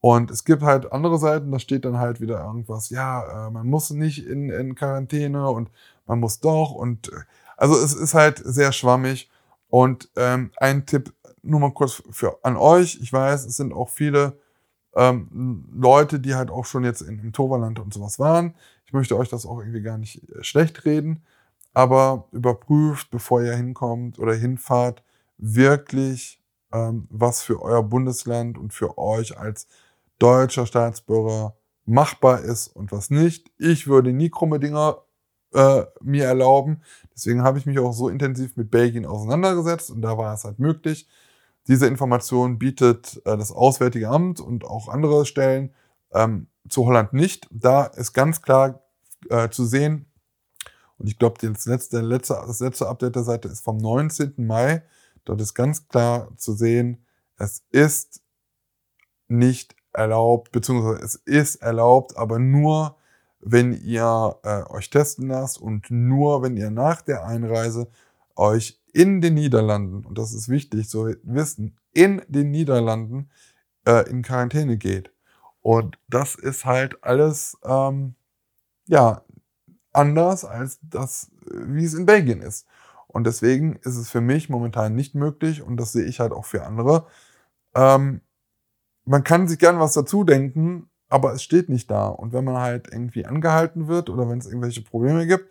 Speaker 1: Und es gibt halt andere Seiten, da steht dann halt wieder irgendwas, ja, äh, man muss nicht in, in Quarantäne und man muss doch. Und äh, also es ist halt sehr schwammig. Und ähm, ein Tipp nur mal kurz für an euch. Ich weiß, es sind auch viele ähm, Leute, die halt auch schon jetzt in, im Toverland und sowas waren. Ich möchte euch das auch irgendwie gar nicht äh, schlecht reden, aber überprüft, bevor ihr hinkommt oder hinfahrt, wirklich, ähm, was für euer Bundesland und für euch als deutscher Staatsbürger machbar ist und was nicht. Ich würde nie krumme Dinger äh, mir erlauben. Deswegen habe ich mich auch so intensiv mit Belgien auseinandergesetzt und da war es halt möglich. Diese Information bietet äh, das Auswärtige Amt und auch andere Stellen ähm, zu Holland nicht. Da ist ganz klar äh, zu sehen, und ich glaube, das letzte, letzte, das letzte Update der Seite ist vom 19. Mai. Dort ist ganz klar zu sehen, es ist nicht erlaubt, beziehungsweise es ist erlaubt, aber nur, wenn ihr äh, euch testen lasst und nur, wenn ihr nach der Einreise euch in den Niederlanden, und das ist wichtig zu wissen, in den Niederlanden äh, in Quarantäne geht. Und das ist halt alles, ähm, ja, anders als das, wie es in Belgien ist. Und deswegen ist es für mich momentan nicht möglich, und das sehe ich halt auch für andere, ähm, man kann sich gern was dazu denken, aber es steht nicht da. Und wenn man halt irgendwie angehalten wird oder wenn es irgendwelche Probleme gibt,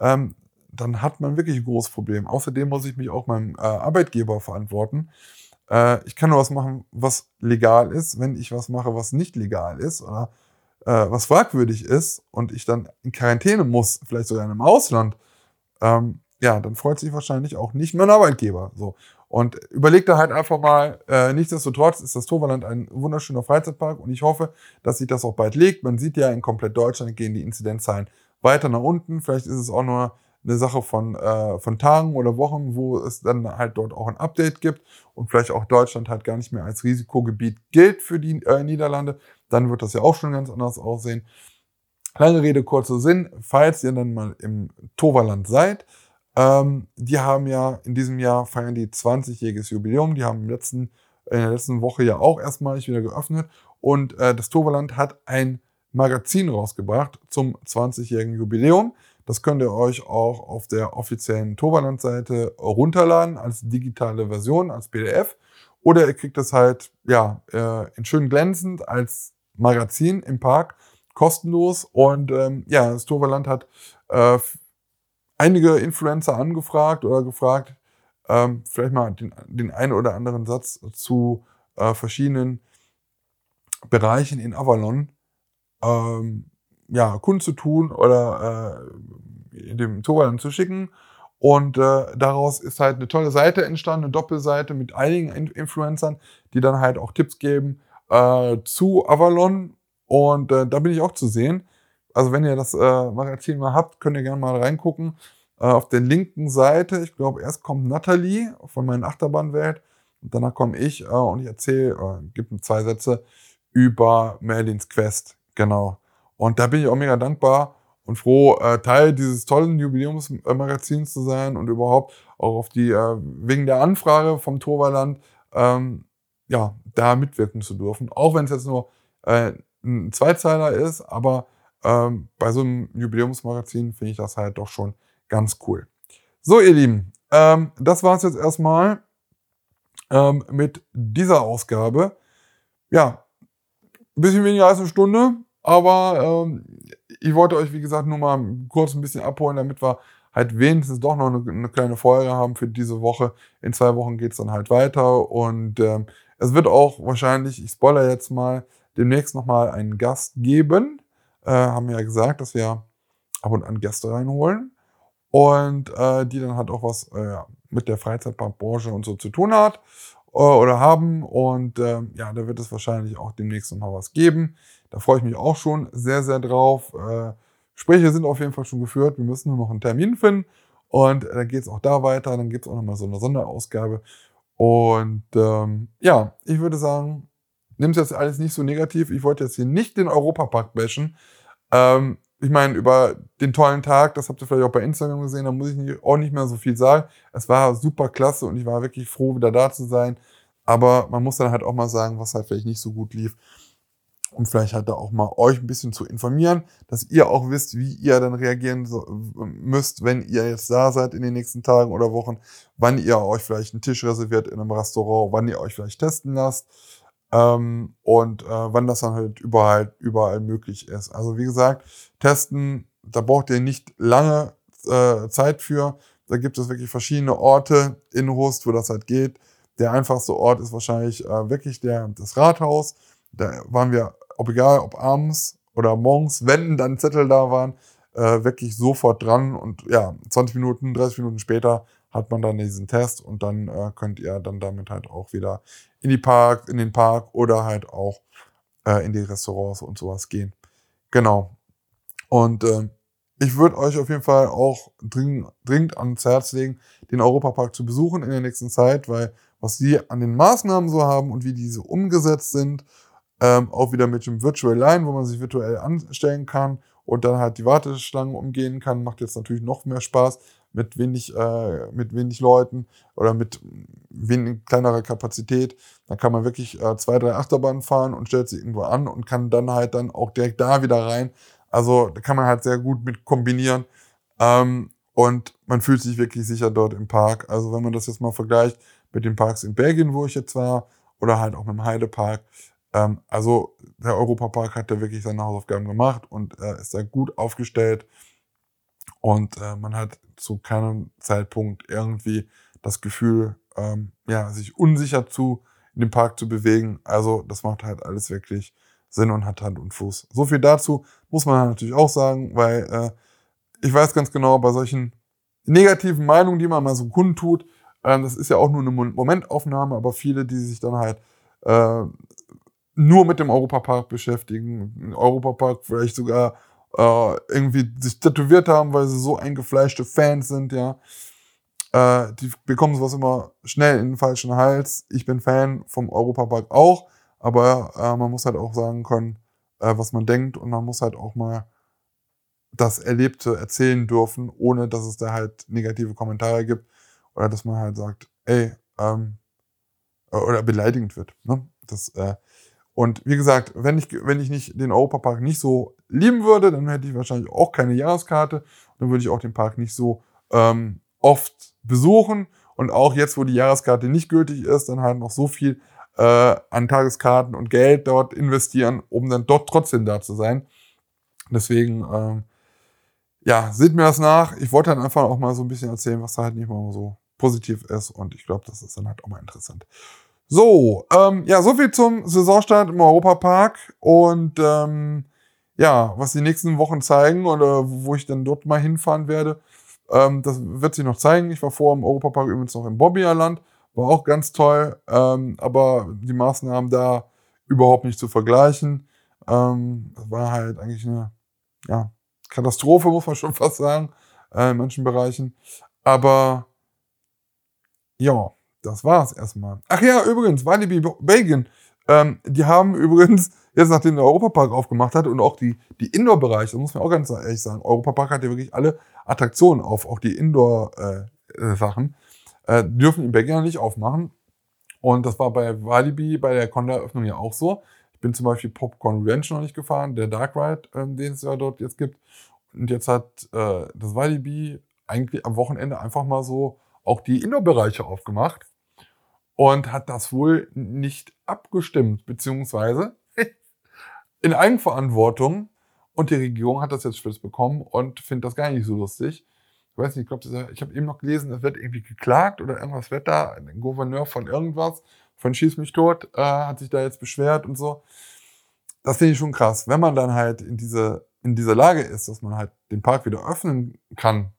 Speaker 1: ähm, dann hat man wirklich ein großes Problem. Außerdem muss ich mich auch meinem äh, Arbeitgeber verantworten. Äh, ich kann nur was machen, was legal ist. Wenn ich was mache, was nicht legal ist oder äh, was fragwürdig ist und ich dann in Quarantäne muss, vielleicht sogar in einem Ausland, ähm, ja, dann freut sich wahrscheinlich auch nicht mein Arbeitgeber. So. Und überlegt da halt einfach mal, äh, nichtsdestotrotz ist das Toverland ein wunderschöner Freizeitpark und ich hoffe, dass sich das auch bald legt. Man sieht ja, in komplett Deutschland gehen die Inzidenzzahlen weiter nach unten. Vielleicht ist es auch nur eine Sache von, äh, von Tagen oder Wochen, wo es dann halt dort auch ein Update gibt und vielleicht auch Deutschland halt gar nicht mehr als Risikogebiet gilt für die äh, Niederlande. Dann wird das ja auch schon ganz anders aussehen. Lange Rede, kurzer Sinn. Falls ihr dann mal im Toverland seid, ähm, die haben ja in diesem Jahr feiern die 20-jähriges Jubiläum. Die haben im letzten, in der letzten Woche ja auch erstmalig wieder geöffnet. Und äh, das Toverland hat ein Magazin rausgebracht zum 20-jährigen Jubiläum. Das könnt ihr euch auch auf der offiziellen Toverland-Seite runterladen als digitale Version, als PDF. Oder ihr kriegt es halt ja, äh, in schön glänzend als Magazin im Park, kostenlos. Und ähm, ja, das Toverland hat äh, einige Influencer angefragt oder gefragt, ähm, vielleicht mal den, den einen oder anderen Satz zu äh, verschiedenen Bereichen in Avalon ähm, ja, kundzutun oder äh, dem Toverland zu schicken. Und äh, daraus ist halt eine tolle Seite entstanden, eine Doppelseite mit einigen Influencern, die dann halt auch Tipps geben äh, zu Avalon. Und äh, da bin ich auch zu sehen. Also wenn ihr das äh, Magazin mal habt, könnt ihr gerne mal reingucken. Äh, auf der linken Seite, ich glaube, erst kommt Natalie von meiner Achterbahnwelt und danach komme ich äh, und ich erzähle, äh, gibt zwei Sätze über Merlins Quest. Genau. Und da bin ich auch mega dankbar und froh, äh, Teil dieses tollen Jubiläumsmagazins zu sein und überhaupt auch auf die, äh, wegen der Anfrage vom Torvaland, ähm, ja, da mitwirken zu dürfen. Auch wenn es jetzt nur äh, ein Zweizeiler ist, aber ähm, bei so einem Jubiläumsmagazin finde ich das halt doch schon ganz cool. So, ihr Lieben, ähm, das war es jetzt erstmal ähm, mit dieser Ausgabe. Ja, ein bisschen weniger als eine Stunde, aber ähm, ich wollte euch, wie gesagt, nur mal kurz ein bisschen abholen, damit wir halt wenigstens doch noch eine, eine kleine Folge haben für diese Woche. In zwei Wochen geht es dann halt weiter und ähm, es wird auch wahrscheinlich, ich spoiler jetzt mal, demnächst nochmal einen Gast geben äh, haben ja gesagt, dass wir ab und an Gäste reinholen und äh, die dann halt auch was äh, mit der Freizeitparkbranche und so zu tun hat äh, oder haben. Und äh, ja, da wird es wahrscheinlich auch demnächst noch mal was geben. Da freue ich mich auch schon sehr, sehr drauf. Äh, Gespräche sind auf jeden Fall schon geführt. Wir müssen nur noch einen Termin finden. Und äh, dann geht es auch da weiter. Dann gibt es auch noch mal so eine Sonderausgabe. Und ähm, ja, ich würde sagen, nimm es jetzt alles nicht so negativ. Ich wollte jetzt hier nicht den Europapark bashen. Ähm, ich meine, über den tollen Tag, das habt ihr vielleicht auch bei Instagram gesehen, da muss ich auch nicht mehr so viel sagen. Es war super klasse und ich war wirklich froh, wieder da zu sein. Aber man muss dann halt auch mal sagen, was halt vielleicht nicht so gut lief. Um vielleicht halt da auch mal euch ein bisschen zu informieren, dass ihr auch wisst, wie ihr dann reagieren so, müsst, wenn ihr jetzt da seid in den nächsten Tagen oder Wochen, wann ihr euch vielleicht einen Tisch reserviert in einem Restaurant, wann ihr euch vielleicht testen lasst ähm, und äh, wann das dann halt überall, überall möglich ist. Also wie gesagt, testen, da braucht ihr nicht lange äh, Zeit für. Da gibt es wirklich verschiedene Orte in Rust, wo das halt geht. Der einfachste Ort ist wahrscheinlich äh, wirklich der, das Rathaus. Da waren wir, ob egal, ob abends oder morgens, wenn dann Zettel da waren, äh, wirklich sofort dran und ja, 20 Minuten, 30 Minuten später hat man dann diesen Test und dann äh, könnt ihr dann damit halt auch wieder in die Park, in den Park oder halt auch äh, in die Restaurants und sowas gehen. Genau. Und äh, ich würde euch auf jeden Fall auch dringend, dringend ans Herz legen, den Europapark zu besuchen in der nächsten Zeit, weil was die an den Maßnahmen so haben und wie diese umgesetzt sind, ähm, auch wieder mit dem Virtual Line, wo man sich virtuell anstellen kann und dann halt die Warteschlangen umgehen kann, macht jetzt natürlich noch mehr Spaß mit wenig, äh, mit wenig Leuten oder mit wenig kleinerer Kapazität. Da kann man wirklich äh, zwei, drei Achterbahnen fahren und stellt sie irgendwo an und kann dann halt dann auch direkt da wieder rein. Also da kann man halt sehr gut mit kombinieren. Ähm, und man fühlt sich wirklich sicher dort im Park. Also wenn man das jetzt mal vergleicht mit den Parks in Belgien, wo ich jetzt war, oder halt auch mit dem Heidepark. Ähm, also der Europapark hat da wirklich seine Hausaufgaben gemacht und äh, ist da gut aufgestellt. Und äh, man hat zu keinem Zeitpunkt irgendwie das Gefühl, ähm, ja, sich unsicher zu in dem Park zu bewegen. Also das macht halt alles wirklich Sinn und hat Hand und Fuß. So viel dazu muss man natürlich auch sagen, weil äh, ich weiß ganz genau, bei solchen negativen Meinungen, die man mal so kundtut, äh, das ist ja auch nur eine Momentaufnahme, aber viele, die sich dann halt äh, nur mit dem Europapark beschäftigen, Europapark vielleicht sogar äh, irgendwie sich tätowiert haben, weil sie so eingefleischte Fans sind, ja. Äh, die bekommen sowas immer schnell in den falschen Hals. Ich bin Fan vom Europapark auch, aber äh, man muss halt auch sagen können, äh, was man denkt und man muss halt auch mal das Erlebte erzählen dürfen, ohne dass es da halt negative Kommentare gibt oder dass man halt sagt, ey, ähm, oder beleidigend wird. Ne? Das, äh, und wie gesagt, wenn ich, wenn ich nicht den Europapark nicht so lieben würde, dann hätte ich wahrscheinlich auch keine Jahreskarte. Dann würde ich auch den Park nicht so ähm, oft besuchen. Und auch jetzt, wo die Jahreskarte nicht gültig ist, dann halt noch so viel äh, an Tageskarten und Geld dort investieren, um dann dort trotzdem da zu sein. Deswegen, ähm, ja, seht mir das nach. Ich wollte dann einfach auch mal so ein bisschen erzählen, was da halt nicht mal so positiv ist. Und ich glaube, das ist dann halt auch mal interessant. So, ähm, ja, so viel zum Saisonstart im Europapark und ähm, ja, was die nächsten Wochen zeigen oder wo ich dann dort mal hinfahren werde, ähm, das wird sich noch zeigen. Ich war vor im Europapark übrigens noch im Bobbierland, war auch ganz toll, ähm, aber die Maßnahmen da überhaupt nicht zu vergleichen. Ähm, das war halt eigentlich eine ja, Katastrophe, muss man schon fast sagen, äh, in manchen Bereichen. Aber ja, das war's erstmal. Ach ja, übrigens, Walibi Belgien. Ähm, die haben übrigens, jetzt nachdem der Europapark aufgemacht hat und auch die, die Indoor-Bereiche, muss man auch ganz ehrlich sagen, Europapark hat ja wirklich alle Attraktionen auf, auch die Indoor-Sachen, äh, äh, dürfen in Belgien nicht aufmachen. Und das war bei Walibi, bei der Conda-Eröffnung ja auch so. Ich bin zum Beispiel Popcorn Revenge noch nicht gefahren, der Dark Ride, äh, den es ja dort jetzt gibt. Und jetzt hat äh, das Walibi eigentlich am Wochenende einfach mal so auch die Indoor-Bereiche aufgemacht und hat das wohl nicht abgestimmt, beziehungsweise in Eigenverantwortung. Und die Regierung hat das jetzt spitz bekommen und findet das gar nicht so lustig. Ich weiß nicht, ich glaube, ich habe eben noch gelesen, es wird irgendwie geklagt oder irgendwas wird da. Ein Gouverneur von irgendwas, von Schieß mich tot, äh, hat sich da jetzt beschwert und so. Das finde ich schon krass. Wenn man dann halt in, diese, in dieser Lage ist, dass man halt den Park wieder öffnen kann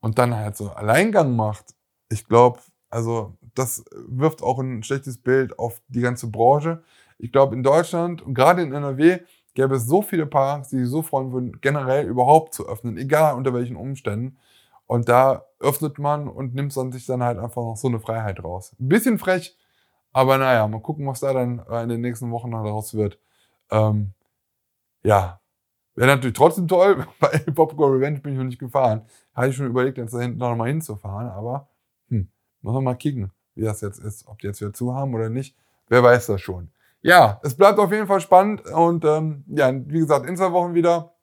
Speaker 1: und dann halt so Alleingang macht, ich glaube, also das wirft auch ein schlechtes Bild auf die ganze Branche. Ich glaube, in Deutschland und gerade in NRW gäbe es so viele Parks, die sich so freuen würden, generell überhaupt zu öffnen, egal unter welchen Umständen. Und da öffnet man und nimmt dann sich dann halt einfach noch so eine Freiheit raus. Ein bisschen frech, aber naja, mal gucken, was da dann in den nächsten Wochen daraus wird. Ähm, ja, wäre natürlich trotzdem toll. Bei Popcorn Revenge bin ich noch nicht gefahren. Hatte ich schon überlegt, jetzt da hinten noch mal hinzufahren, aber hm, muss man mal kicken wie das jetzt ist, ob die jetzt wieder zu haben oder nicht. Wer weiß das schon. Ja, es bleibt auf jeden Fall spannend und ähm, ja, wie gesagt, in zwei Wochen wieder.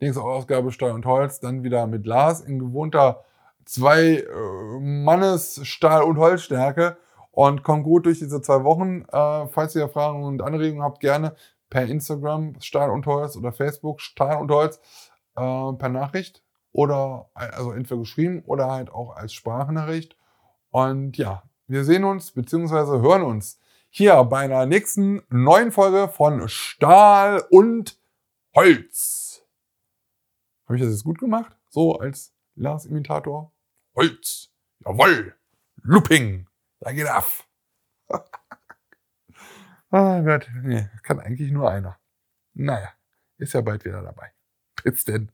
Speaker 1: Nächste Ausgabe Steuer und Holz, dann wieder mit Lars in gewohnter zwei äh, Mannes Stahl- und Holzstärke. Und kommt gut durch diese zwei Wochen. Äh, falls ihr Fragen und Anregungen habt, gerne per Instagram Stahl und Holz oder Facebook Stahl und Holz äh, per Nachricht oder also entweder geschrieben oder halt auch als Sprachnachricht. Und ja, wir sehen uns bzw. hören uns hier bei einer nächsten neuen Folge von Stahl und Holz. Habe ich das jetzt gut gemacht? So als Lars-Imitator? Holz. Jawoll. Looping. Da geht ab. ah Gott, nee, kann eigentlich nur einer. Naja, ist ja bald wieder dabei. Bis denn.